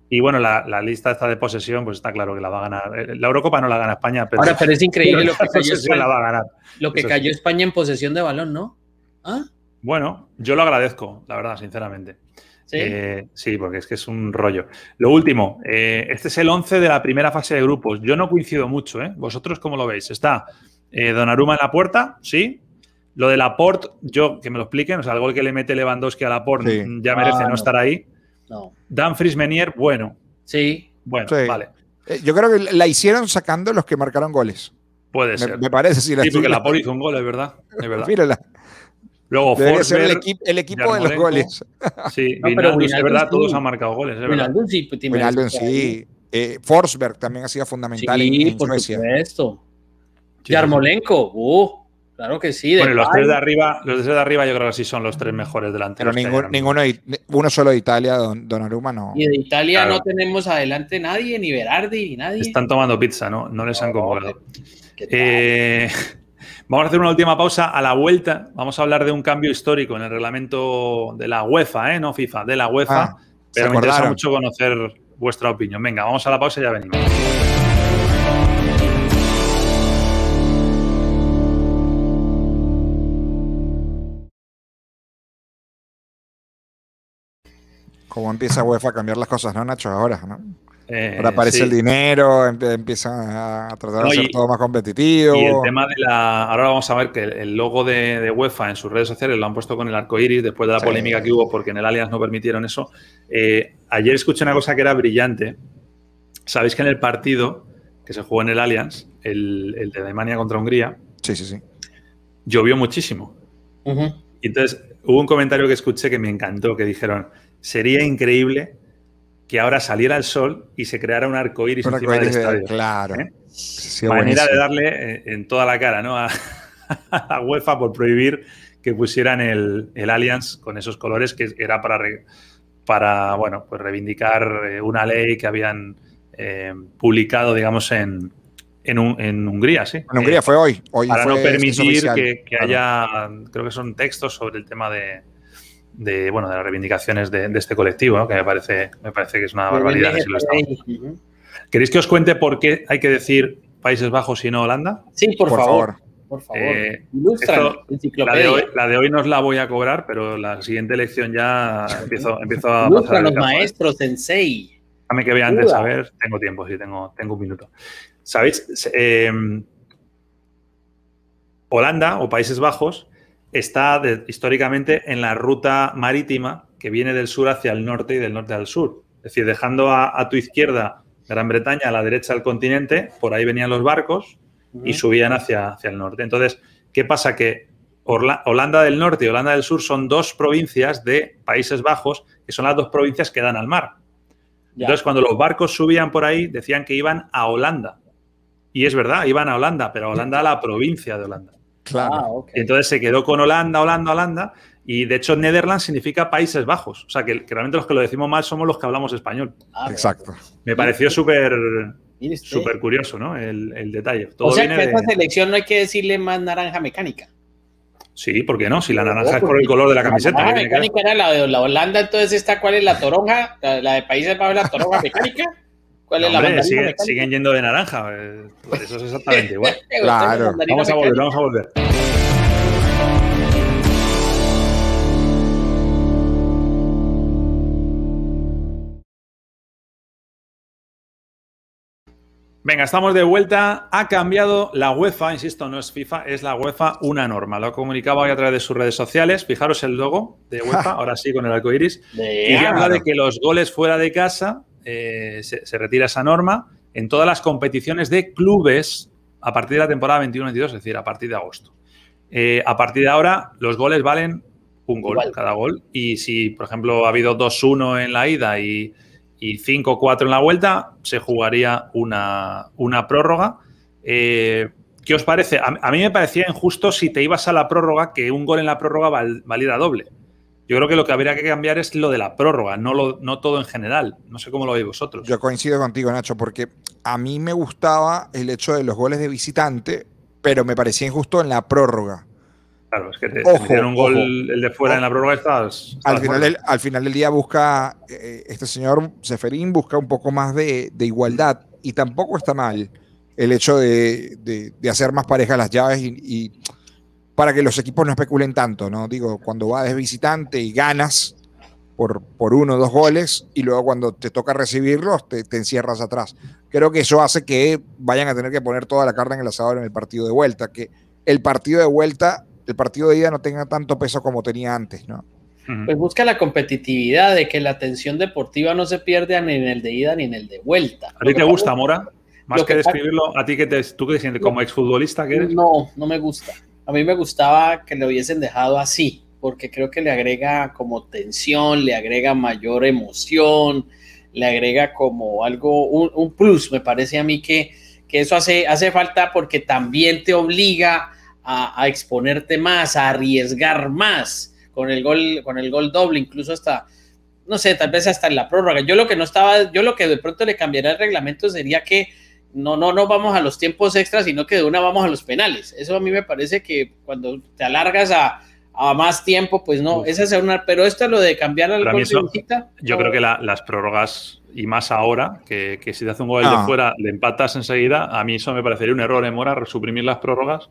Y bueno, la, la lista esta de posesión, pues está claro que la va a ganar. Eh, La Eurocopa no la gana España, pero, Ahora, pero es increíble lo que, la (laughs) cayó posesión la España, va a ganar. lo que Eso cayó sí. España en posesión de balón, ¿no? ¿Ah? Bueno, yo lo agradezco, la verdad, sinceramente. Sí. Eh, sí, porque es que es un rollo. Lo último, eh, este es el 11 de la primera fase de grupos. Yo no coincido mucho, ¿eh? ¿Vosotros cómo lo veis? Está eh, Donnarumma en la puerta, sí. Lo de Laporte, yo que me lo expliquen, o sea, el gol que le mete Lewandowski a Laporte Sí. mm, ya merece Ah, no, no. estar ahí. no. Danfries Menier, bueno, Sí. bueno, Sí. vale, Eh, Yo creo que la hicieron sacando los que marcaron goles. puede Me, ser. me parece. Si la sí, porque la Laporte hizo un gol, es verdad. Es verdad. Mírala. Luego Debería ser el, Forsberg, equi- el equipo de los goles. sí, No, pero Wijnaldum, es verdad, sí. todos han marcado goles, es sí, ahí. sí. Eh, Forsberg también ha sido fundamental en, Sí, en por Suecia. supuesto. Yarmolenko, uh, claro que sí. Bueno, los tres de arriba, los tres de arriba yo creo que sí son los tres mejores Pero delanteros. mismo. ninguno, de- uno solo de Italia, Don, Donnarumma, no. Y de Italia Claro. no tenemos adelante nadie, ni Berardi, ni nadie. Están tomando pizza, ¿no? No les han convocado. Eh, (laughs) vamos a hacer una última pausa. A la vuelta vamos a hablar de un cambio histórico en el reglamento de la UEFA, ¿eh? no FIFA, de la UEFA. Ah, pero me interesa mucho conocer vuestra opinión. Venga, vamos a la pausa y ya venimos. Cómo empieza UEFA a cambiar las cosas, ¿no, Nacho? Ahora, ¿no? Eh, Ahora aparece sí. el dinero, empiezan a tratar No, de hacer todo más competitivo. Y el tema de la. Ahora vamos a ver que el- logo de, de UEFA en sus redes sociales lo han puesto con el arco iris después de la Sí. polémica que hubo porque en el Allianz no permitieron eso. Eh, ayer escuché una cosa que era brillante. Sabéis que en el partido que se jugó en el Allianz, el, el de Alemania contra Hungría, Sí, sí, sí. llovió muchísimo. Entonces hubo un comentario que escuché que me encantó, que dijeron, sería increíble que ahora saliera el sol y se creara un arco iris Un encima del arcoíris de- estadio. claro. ¿Eh? Sí, manera de darle eh, en toda la cara ¿no? a, (laughs) a UEFA por prohibir que pusieran el, el Allianz con esos colores que era para, re- para bueno, pues reivindicar eh, una ley que habían eh, publicado, digamos, en, en, Un- en Hungría, sí. En Hungría Eh, fue hoy. hoy para fue- no permitir que, que Claro. haya, creo que son textos sobre el tema de, de, bueno, de las reivindicaciones de, de este colectivo, ¿no? que me parece, me parece que es una barbaridad. si lo. ¿Queréis que os cuente por qué hay que decir Países Bajos y no Holanda? Sí, por, Por favor. favor. Por favor. Eh, esto- La de, hoy, la de hoy no os la voy a cobrar, pero la siguiente elección ya empiezo, empiezo a pasar el capo, ¿eh? maestro, sensei. Déjame que vea antes, a ver. Tengo tiempo, sí, tengo, tengo un minuto. ¿Sabéis? Eh, Holanda o Países Bajos está de- históricamente en la ruta marítima que viene del sur hacia el norte y del norte al sur. Es decir, dejando a, a tu izquierda Gran Bretaña, a la derecha del continente, por ahí venían los barcos y subían hacia, hacia el norte. Entonces, ¿qué pasa? Que Orla- Holanda del Norte y Holanda del Sur son dos provincias de Países Bajos, que son las dos provincias que dan al mar. Ya. Entonces, cuando los barcos subían por ahí, decían que iban a Holanda. Y es verdad, iban a Holanda, pero a Holanda a la provincia de Holanda. Claro. Ah, entonces se quedó con Holanda, Holanda, Holanda. Y de hecho, Netherlands significa Países Bajos. O sea, que, que realmente los que lo decimos mal somos los que hablamos español. Ah, Exacto. Me pareció súper usted. súper curioso, ¿no? El, el detalle. Todo O sea viene que a de- esta selección no hay que decirle más naranja mecánica. Sí, ¿por qué no? Si la naranja No, es por el color de la La camiseta. naranja ¿qué tiene que ver? mecánica era la de la Holanda, entonces esta cuál es la toronja, la, la de Países Bajos la toronja mecánica. ¿Cuál No, es la hombre, sigue- siguen yendo de naranja. eh, Pues eso es exactamente igual. (laughs) Claro. Vamos a volver, vamos a volver. Venga, estamos de vuelta. Ha cambiado la UEFA, insisto, no es FIFA, es la UEFA una norma. Lo ha comunicado hoy a través de sus redes sociales. Fijaros el logo de UEFA, (laughs) ahora sí con el arco iris. Y habla de que los goles fuera de casa eh, se, se retira esa norma en todas las competiciones de clubes a partir de la temporada 21-22, es decir, a partir de agosto. Eh, a partir de ahora, los goles valen un gol cada gol. Y si, por ejemplo, ha habido 2-1 en la ida y, y 5-4 en la vuelta, se jugaría una, una prórroga. Eh, ¿Qué os parece? A, mí me parecía injusto si te ibas a la prórroga que un gol en la prórroga valiera doble. Yo creo que lo que habría que cambiar es lo de la prórroga, no, lo, no todo en general. No sé cómo lo veis vosotros. Yo coincido contigo, Nacho, porque a mí me gustaba el hecho de los goles de visitante, pero me parecía injusto en la prórroga. Claro, es que te, un gol el de fuera en la prórroga estás. al, final del, al, final del, día busca, eh, este señor Seferín busca un poco más de, de, igualdad y tampoco está mal el hecho de, de hacer más parejas las llaves y, y, para que los equipos no especulen tanto, ¿no? Digo, cuando vas de visitante y ganas por, por uno o dos goles y luego cuando te toca recibirlos te, te encierras atrás. Creo que eso hace que vayan a tener que poner toda la carne en el asador en el partido de vuelta, que el partido de vuelta el partido de ida no tenga tanto peso como tenía antes, ¿no? Pues busca la competitividad de que la tensión deportiva no se pierda ni en el de ida ni en el de vuelta. ¿A ti te gusta, Mora? Más que, describirlo, ¿a ti que te, tú qué te sientes como exfutbolista que eres? No, no me gusta. A mí me gustaba que lo hubiesen dejado así, porque creo que le agrega como tensión, le agrega mayor emoción, le agrega como algo, un, plus, me parece a mí que, que eso hace, hace falta porque también te obliga a, exponerte más, a arriesgar más con el gol, con el gol doble, incluso hasta, no sé, tal vez hasta en la prórroga. Yo lo que no estaba, yo lo que de pronto le cambiaría el reglamento sería que no, no, no vamos a los tiempos extras, sino que de una vamos a los penales. Eso a mí me parece que cuando te alargas a, a más tiempo, pues no, esa es una, pero esto es lo de cambiar al gol Yo creo que las prórrogas, y más ahora, que, que si te hace un gol de ah. fuera, le empatas enseguida, a mí eso me parecería un error en Mora, suprimir las prórrogas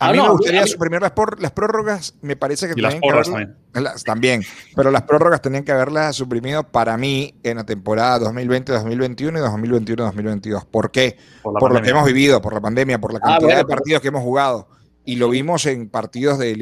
a ah, mí me gustaría suprimir las, las, prórrogas, me parece que tenían que también. también. Pero las prórrogas tenían que haberlas suprimido para mí en la temporada 2020-2021 y 2021-2022. ¿Por qué? Por, lo que hemos vivido, por la pandemia, por la ah, cantidad de partidos que hemos jugado. Y lo vimos en partidos de,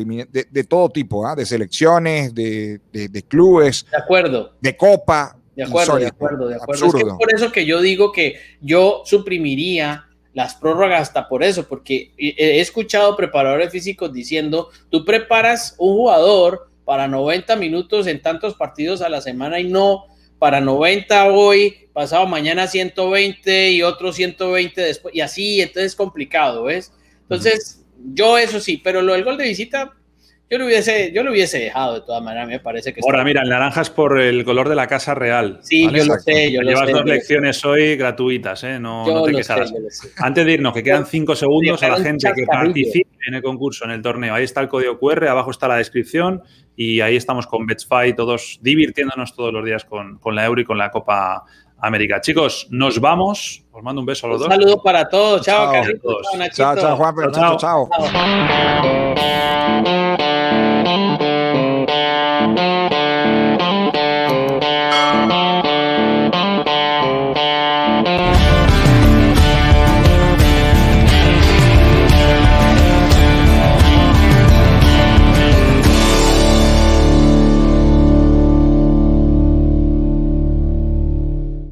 de, todo tipo, ¿ah? de selecciones, de, de, clubes. De acuerdo. De copa. De acuerdo, de acuerdo, de acuerdo. Es, que por eso que yo digo que yo suprimiría las prórrogas hasta por eso, porque he escuchado preparadores físicos diciendo, tú preparas un jugador para 90 minutos en tantos partidos a la semana y no para 90 hoy, pasado mañana 120 y otro 120 después, y así, entonces es complicado, ¿ves? Entonces, yo eso sí, pero lo del gol de visita, yo lo hubiese, yo lo hubiese dejado de todas maneras, me parece que. Ahora, mira, el naranja es por el color de la casa real. Sí, yo lo sé, yo lo Llevas dos lecciones hoy gratuitas, ¿eh? No, no te quesaras. Antes de irnos, que quedan cinco segundos a la gente que participe en el concurso, en el torneo. Ahí está el código QR, abajo está la descripción y ahí estamos con Betsfy, todos divirtiéndonos todos los días con, con la Euro y con la Copa América. Chicos, nos vamos. Os mando un beso a los dos. Un saludo para todos. Chao, chao, chao, chao, Juan. chao. chao.